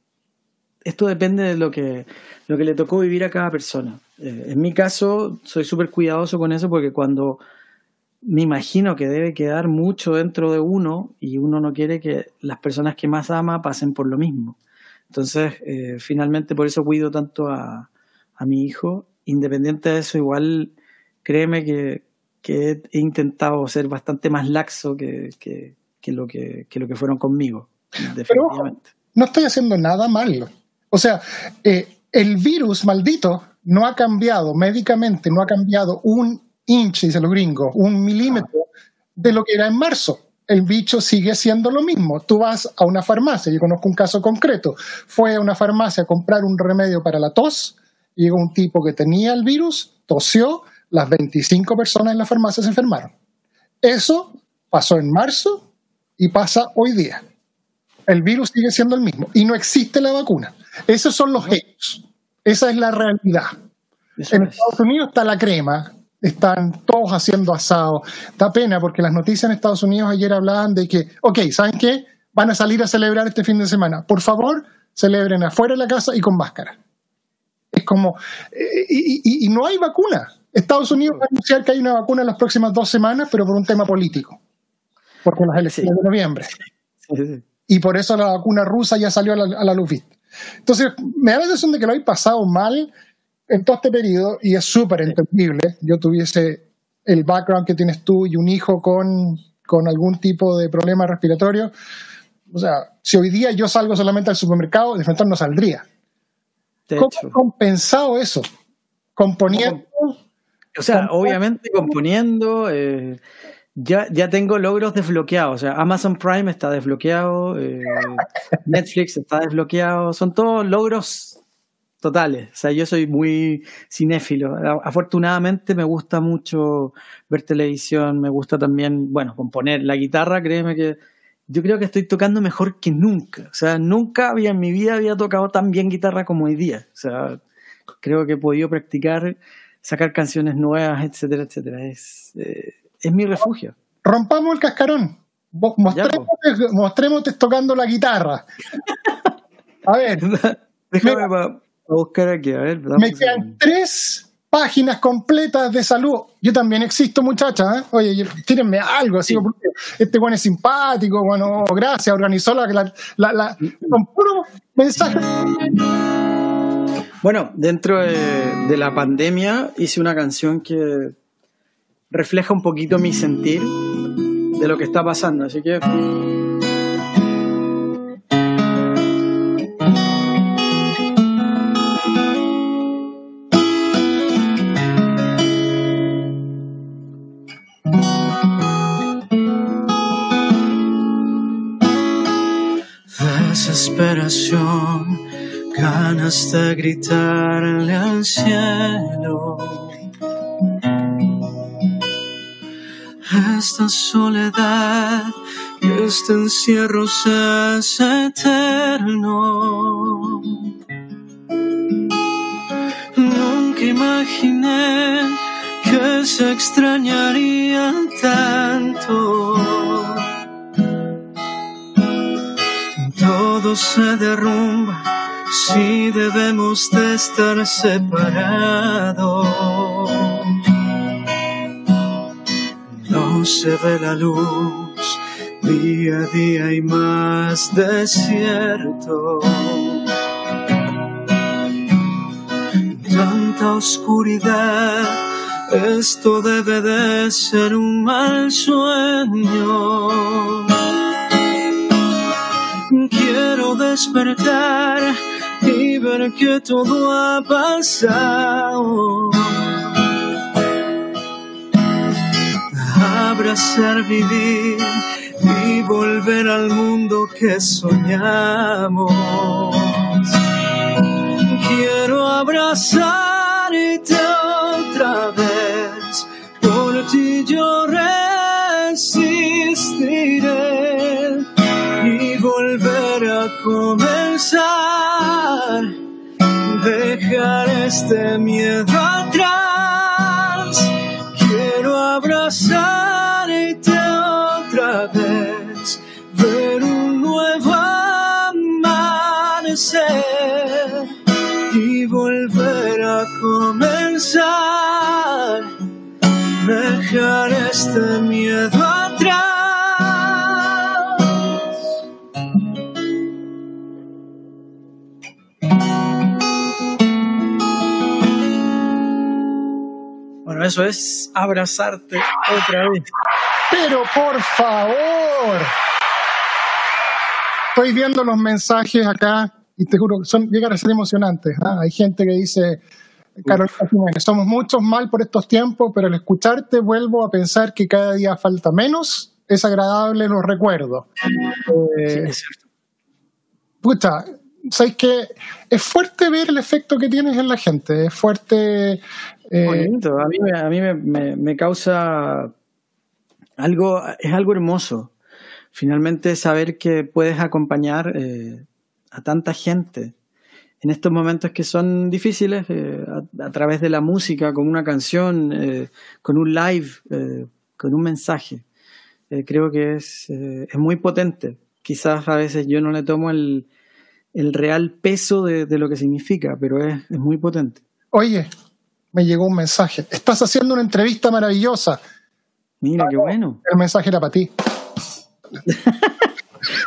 esto depende de lo que, lo que le tocó vivir a cada persona. Eh, en mi caso, soy súper cuidadoso con eso porque cuando me imagino que debe quedar mucho dentro de uno y uno no quiere que las personas que más ama pasen por lo mismo. Entonces, eh, finalmente por eso cuido tanto a, a, mi hijo. Independiente de eso, igual créeme que, que he intentado ser bastante más laxo que, que, que, lo, que, lo que fueron conmigo. Definitivamente. no estoy haciendo nada malo. O sea, eh, el virus maldito no ha cambiado médicamente, no ha cambiado un inch, dice los gringos, un milímetro de lo que era en marzo. el bicho sigue siendo lo mismo. Tú vas a una farmacia, yo conozco un caso concreto, fue a una farmacia a comprar un remedio para la tos, llegó un tipo que tenía el virus, tosió, las 25 personas en la farmacia se enfermaron. Eso pasó en marzo y pasa hoy día. El virus sigue siendo el mismo y no existe la vacuna. Esos son los hechos. Esa es la realidad. en Estados Unidos está la crema, están todos haciendo asado. Da pena porque las noticias en Estados Unidos ayer hablaban de que, ok, ¿saben qué? Van a salir a celebrar este fin de semana. Por favor, celebren afuera de la casa y con máscara. Es como, eh, y, no hay vacuna. Estados Unidos va a anunciar que hay una vacuna en las próximas dos semanas, pero por un tema político, porque las elecciones de noviembre. Y por eso la vacuna rusa ya salió a la, luz Entonces, me da la sensación de que lo hay pasado mal en todo este periodo y es súper entendible. Yo tuviese el background que tienes tú y un hijo con, con algún tipo de problema respiratorio. O sea, si hoy día yo salgo solamente al supermercado, de frente no saldría. ¿Cómo he compensado eso? Componiendo. O sea, obviamente componiendo. Eh, ya, ya tengo logros desbloqueados. O sea, Amazon Prime está desbloqueado, eh, Netflix está desbloqueado. Son todos logros totales. O sea, yo soy muy cinéfilo. Afortunadamente me gusta mucho ver televisión, me gusta también, bueno, componer la guitarra, créeme que yo creo que estoy tocando mejor que nunca. O sea, nunca había en mi vida había tocado tan bien guitarra como hoy día. O sea, creo que he podido practicar, sacar canciones nuevas, etcétera, etcétera. Es, eh, es mi refugio. Rompamos el cascarón. Mostremos, mostremos tocando la guitarra. A ver. Déjame buscar aquí, a ver. Me quedan tres páginas completas de salud. Yo también existo, muchacha. ¿eh? Oye, tírenme algo así. Este bueno es simpático, bueno, gracias, organizó la, la, la, con puro mensaje. Bueno, dentro de, la pandemia hice una canción que refleja un poquito mi sentir de lo que está pasando. Así que ganas de gritarle al cielo. Esta soledad y este encierro hace eterno. Nunca imaginé que se extrañarían tanto todo se derrumba si debemos de estar separados. No se ve la luz, día a día hay más desierto. Tanta oscuridad, esto debe de ser un mal sueño quiero despertar y ver que todo ha pasado. Abrazar, vivir y volver al mundo que soñamos. Quiero abrazarte otra vez, por ti yo Dejar este miedo atrás. Quiero abrazarte otra vez. Ver un nuevo amanecer. Y volver a comenzar. Dejar este miedo eso es abrazarte otra vez. Pero por favor, estoy viendo los mensajes acá y te juro, son, llegan a ser emocionantes. ¿ah? Hay gente que dice, Carolina que somos muchos mal por estos tiempos, pero al escucharte vuelvo a pensar que cada día falta menos es agradable los recuerdos. Eh, es cierto. Pucha, ¿sabes que Es fuerte ver el efecto que tienes en la gente, es fuerte... Eh, Bonito, a mí, a mí me, me, causa algo, es algo hermoso. Finalmente saber que puedes acompañar eh, a tanta gente en estos momentos que son difíciles, eh, a, través de la música, con una canción, eh, con un live, con un mensaje. creo que es, es muy potente. Quizás a veces yo no le tomo el, el real peso de, de, lo que significa, pero es, es muy potente. Oye, me llegó un mensaje. Estás haciendo una entrevista maravillosa. Mira, qué bueno. El mensaje era para ti.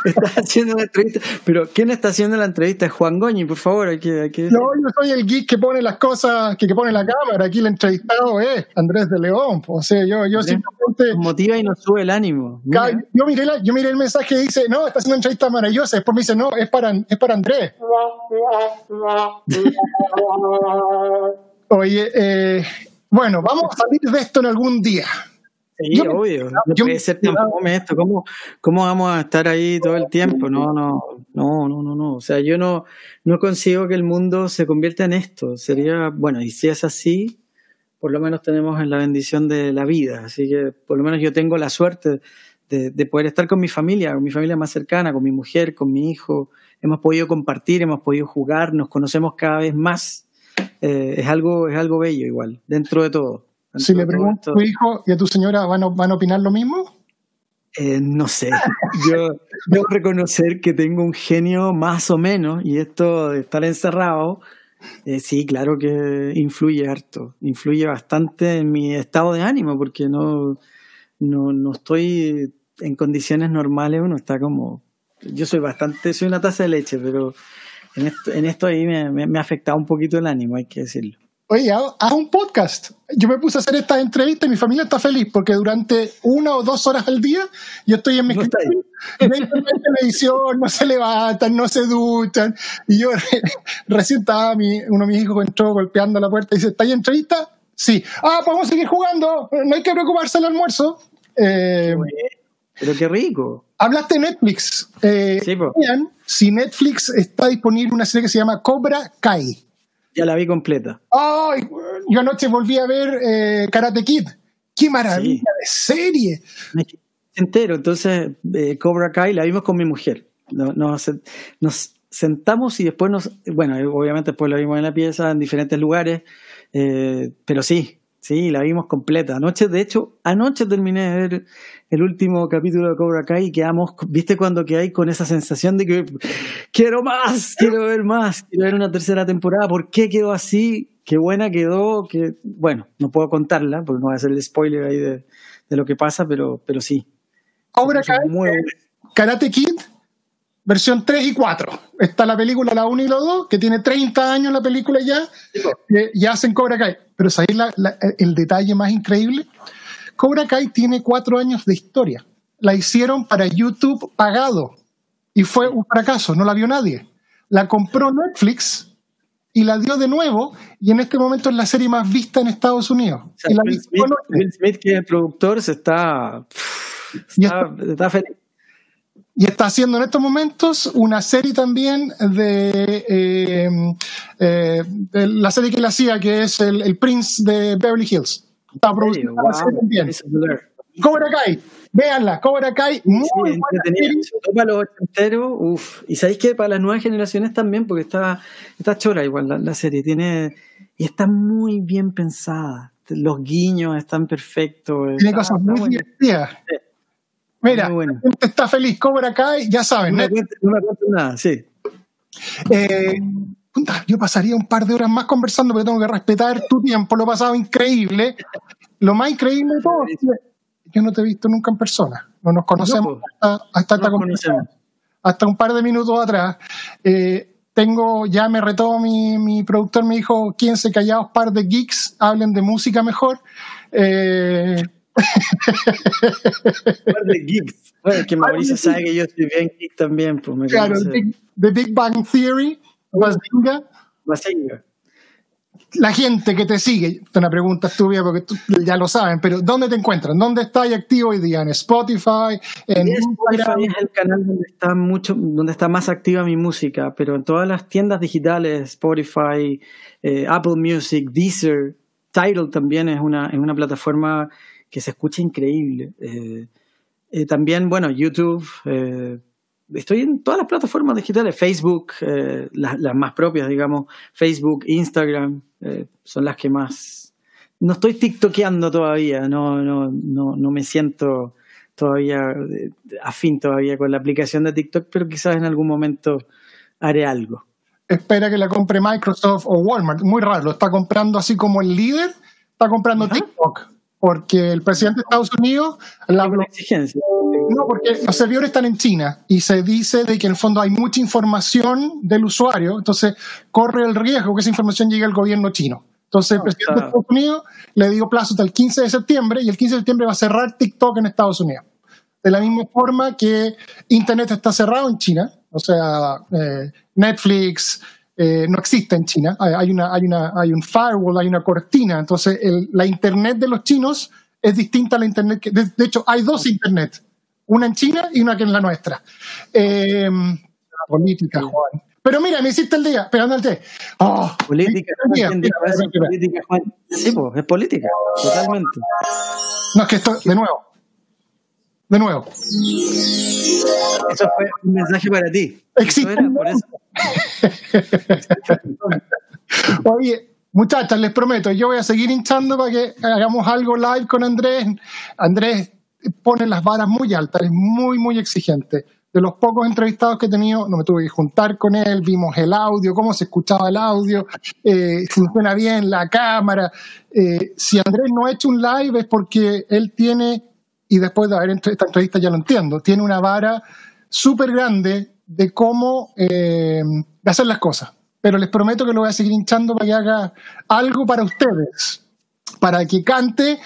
Estás haciendo una entrevista. Pero ¿quién está haciendo la entrevista? Juan Goñi, por favor. Hay que, No, yo soy el geek que pone las cosas, que, que pone la cámara. Aquí el entrevistado es Andrés de León. O sea, yo, yo simplemente. motiva y nos sube el ánimo. Yo miré, yo miré el mensaje y dice, no, está haciendo una entrevista maravillosa. Después me dice, no, es para, es para Andrés. Oye, eh, bueno, vamos a salir de esto en algún día. Sí, obvio. No puede ser tan fome esto. ¿Cómo, ¿Cómo vamos a estar ahí todo el tiempo? No, no, no, no, no, no. O sea, yo no, no consigo que el mundo se convierta en esto. Sería, bueno, y si es así, por lo menos tenemos en la bendición de la vida. Así que por lo menos yo tengo la suerte de, de poder estar con mi familia, con mi familia más cercana, con mi mujer, con mi hijo. Hemos podido compartir, hemos podido jugar, nos conocemos cada vez más. Eh, es algo, es algo bello igual, dentro de todo. Si le pregunto a tu hijo y a tu señora, ¿van a, van a opinar lo mismo? Eh, no sé. Yo debo reconocer que tengo un genio más o menos, y esto de estar encerrado, eh, sí, claro que influye harto. Influye bastante en mi estado de ánimo, porque no, no, no estoy en condiciones normales. Uno está como. Yo soy bastante. Soy una taza de leche, pero en esto, en esto ahí me, me ha afectado un poquito el ánimo, hay que decirlo oye, haz un podcast. Yo me puse a hacer esta entrevista y mi familia está feliz porque durante una o dos horas al día yo estoy en mi no televisión, no se levantan, no se duchan. Y yo recién estaba, mi, uno de mis hijos entró golpeando la puerta y dice, ¿está ahí entrevista? Sí. Ah, podemos seguir jugando, no hay que preocuparse del almuerzo. Eh, pero qué rico. Hablaste de Netflix. Eh, sí, si Netflix está disponible una serie que se llama Cobra Kai. Ya la vi completa. ¡Ay! Yo anoche volví a ver eh, Karate Kid. ¡Qué maravilla de serie! Entero. Entonces, eh, Cobra Kai la vimos con mi mujer. Nos, nos, sentamos y después nos. Bueno, obviamente después la vimos en la pieza, en diferentes lugares. Pero sí, Sí, la vimos completa. Anoche, de hecho, anoche terminé de ver el último capítulo de Cobra Kai y quedamos, viste cuando que hay con esa sensación de que quiero más, quiero ver más, quiero ver una tercera temporada. ¿Por qué quedó así? Qué buena quedó, que bueno, no puedo contarla porque no voy a hacer el spoiler ahí de, lo que pasa, pero, pero sí. Cobra Kai, Karate Kid, versión 3 y 4. Está la película, la 1 y la 2, que tiene 30 años la película ya, que ya hacen Cobra Kai. Pero ¿sabéis el detalle más increíble? Cobra Kai tiene 4 años de historia. La hicieron para YouTube pagado y fue un fracaso, no la vio nadie. La compró Netflix y la dio de nuevo y en este momento es la serie más vista en Estados Unidos. Will, Smith, que es el productor, se está, está feliz y está haciendo en estos momentos una serie también de, eh, eh, la serie que él hacía, que es el, Prince de Beverly Hills. Está serie también. Cobra Kai, véanla, Cobra Kai, muy sí, Para los enteros, uf. Y sabéis que para las nuevas generaciones también, porque está, está chora igual la, serie, tiene, y está muy bien pensada. Los guiños están perfectos. Tiene cosas muy divertidas. Mira, está feliz, Cobra Kai, ya saben. No, me cuento nada, sí. Eh, yo pasaría un par de horas más conversando, pero tengo que respetar tu tiempo. Lo he pasado increíble. Lo más increíble de todo es que yo no te he visto nunca en persona. No nos conocemos hasta, hasta, hasta un par de minutos atrás. Eh, tengo, ya me retó mi, mi productor, me dijo, quédense callados, par de geeks, hablen de música mejor. Eh, de geeks. Bueno, que Mauricio sabe que yo soy bien geek también. Pues claro, The Big, Bang Theory, Basinga. la gente que te sigue, una pregunta estúpida porque ya lo saben, pero ¿dónde te encuentran? ¿Dónde estás activo hoy día? ¿En Spotify? ¿En Spotify es el canal donde está mucho, donde está más activa mi música, pero en todas las tiendas digitales, Spotify, eh, Apple Music, Deezer, Tidal también es una, es una plataforma que se escucha increíble. Eh, eh, también, bueno, YouTube estoy en todas las plataformas digitales, Facebook, eh, las, más propias, digamos, Facebook, Instagram, eh, son las que más... No estoy tiktokeando todavía, no, no, no, no me siento todavía eh, afín todavía con la aplicación de TikTok, pero quizás en algún momento haré algo. Espera que la compre Microsoft o Walmart, muy raro, está comprando así como el líder, está comprando TikTok porque el presidente de Estados Unidos la exigencia. No, porque los servidores están en China y se dice de que en el fondo hay mucha información del usuario, entonces corre el riesgo que esa información llegue al gobierno chino. Entonces el ah, presidente de Estados Unidos le dio plazo hasta el 15 de septiembre y el 15 de septiembre va a cerrar TikTok en Estados Unidos. De la misma forma que Internet está cerrado en China, o sea, eh, Netflix, eh, no existe en China. Hay, una, hay, una, hay un firewall, hay una cortina. Entonces, la Internet de los chinos es distinta a la Internet. Que, de, hecho, hay dos Internet. Una en China y una que en la nuestra. Eh, política, Juan. Pero mira, me hiciste el día, pegando el té. Oh, política, política, Juan. Sí, pues, es política, totalmente. No, es que esto, de nuevo, de nuevo. Eso fue un mensaje para ti. Existe. Por eso. Oye, muchachas, les prometo, yo voy a seguir hinchando para que hagamos algo live con Andrés. Andrés pone las varas muy altas, es muy, muy exigente. De los pocos entrevistados que he tenido, no me tuve que juntar con él, vimos el audio, cómo se escuchaba el audio, eh, funciona bien la cámara. Eh, si Andrés no ha hecho un live es porque él tiene y después de haber esta entrevista ya lo entiendo, tiene una vara súper grande de cómo eh, de hacer las cosas. Pero les prometo que lo voy a seguir hinchando para que haga algo para ustedes, para que cante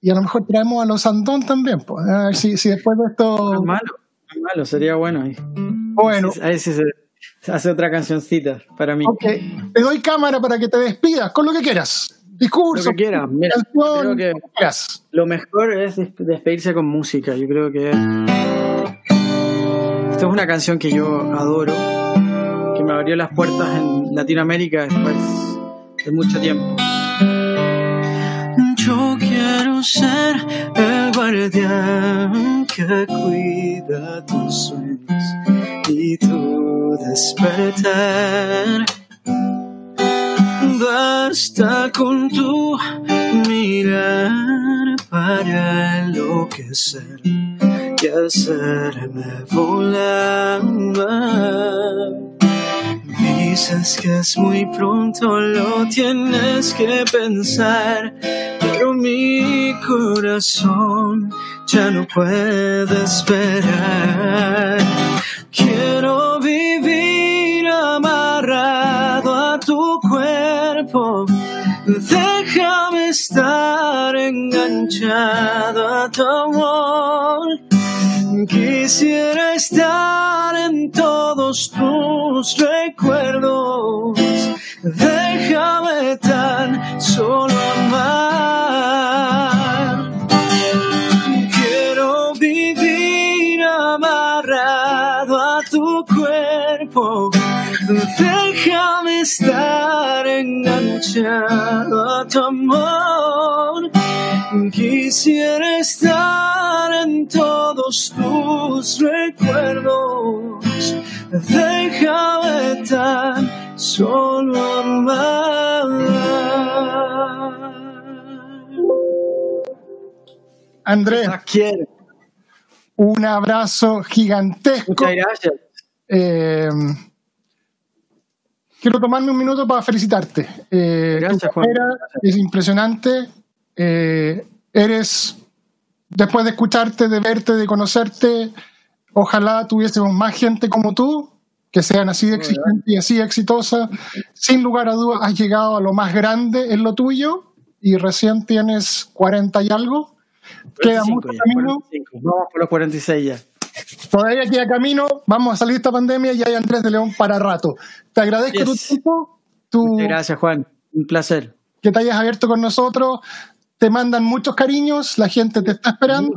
y a lo mejor traemos a los Andón también. Pues, a ver si, después de esto. No malo, no malo, sería bueno. Ahí. Bueno. A ver si se hace otra cancioncita para mí. Ok, te doy cámara para que te despidas con lo que quieras discurso. Lo que quieras. Mira, creo que lo mejor es despedirse con música. Yo creo que. Esta es una canción que yo adoro, que me abrió las puertas en Latinoamérica después de mucho tiempo. Yo quiero ser el guardián que cuida tus sueños y tu despertar Basta con tu mirar para enloquecer y hacerme volar. Dices que es muy pronto, lo tienes que pensar, pero mi corazón ya no puede esperar. Quiero vivir cuerpo. Déjame estar enganchado a tu amor. Quisiera estar en todos tus recuerdos. Déjame tan solo a tu amor. Quisiera estar en todos tus recuerdos. Déjame tan solo amar. Andrés, un abrazo gigantesco. Muchas gracias. Eh, quiero tomarme un minuto para felicitarte. Eh, Gracias, Juan. Es impresionante. Eh, eres, después de escucharte, de verte, de conocerte, ojalá tuviésemos más gente como tú, que sean así de exigentes y así exitosa. Sin lugar a dudas, has llegado a lo más grande en lo tuyo y recién tienes 40 y algo. Queda mucho camino. Vamos por los 46 ya. Todavía queda camino, vamos a salir de esta pandemia y hay Andrés de León para rato. Te agradezco tu tiempo. gracias, Juan. Un placer. Que te hayas abierto con nosotros. Te mandan muchos cariños, la gente te está esperando.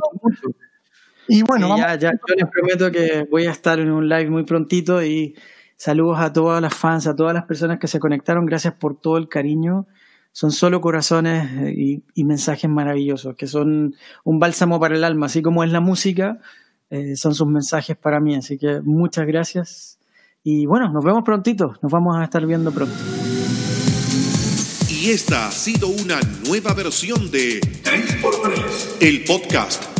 Y bueno, ya, ya, yo les prometo que voy a estar en un live muy prontito y saludos a todas las fans, a todas las personas que se conectaron. Gracias por todo el cariño. Son solo corazones eh, y, mensajes maravillosos, que son un bálsamo para el alma, así como es la música, eh, son sus mensajes para mí. Así que muchas gracias. Y bueno, nos vemos prontito, nos vamos a estar viendo pronto. Y esta ha sido una nueva versión de 3x3, el podcast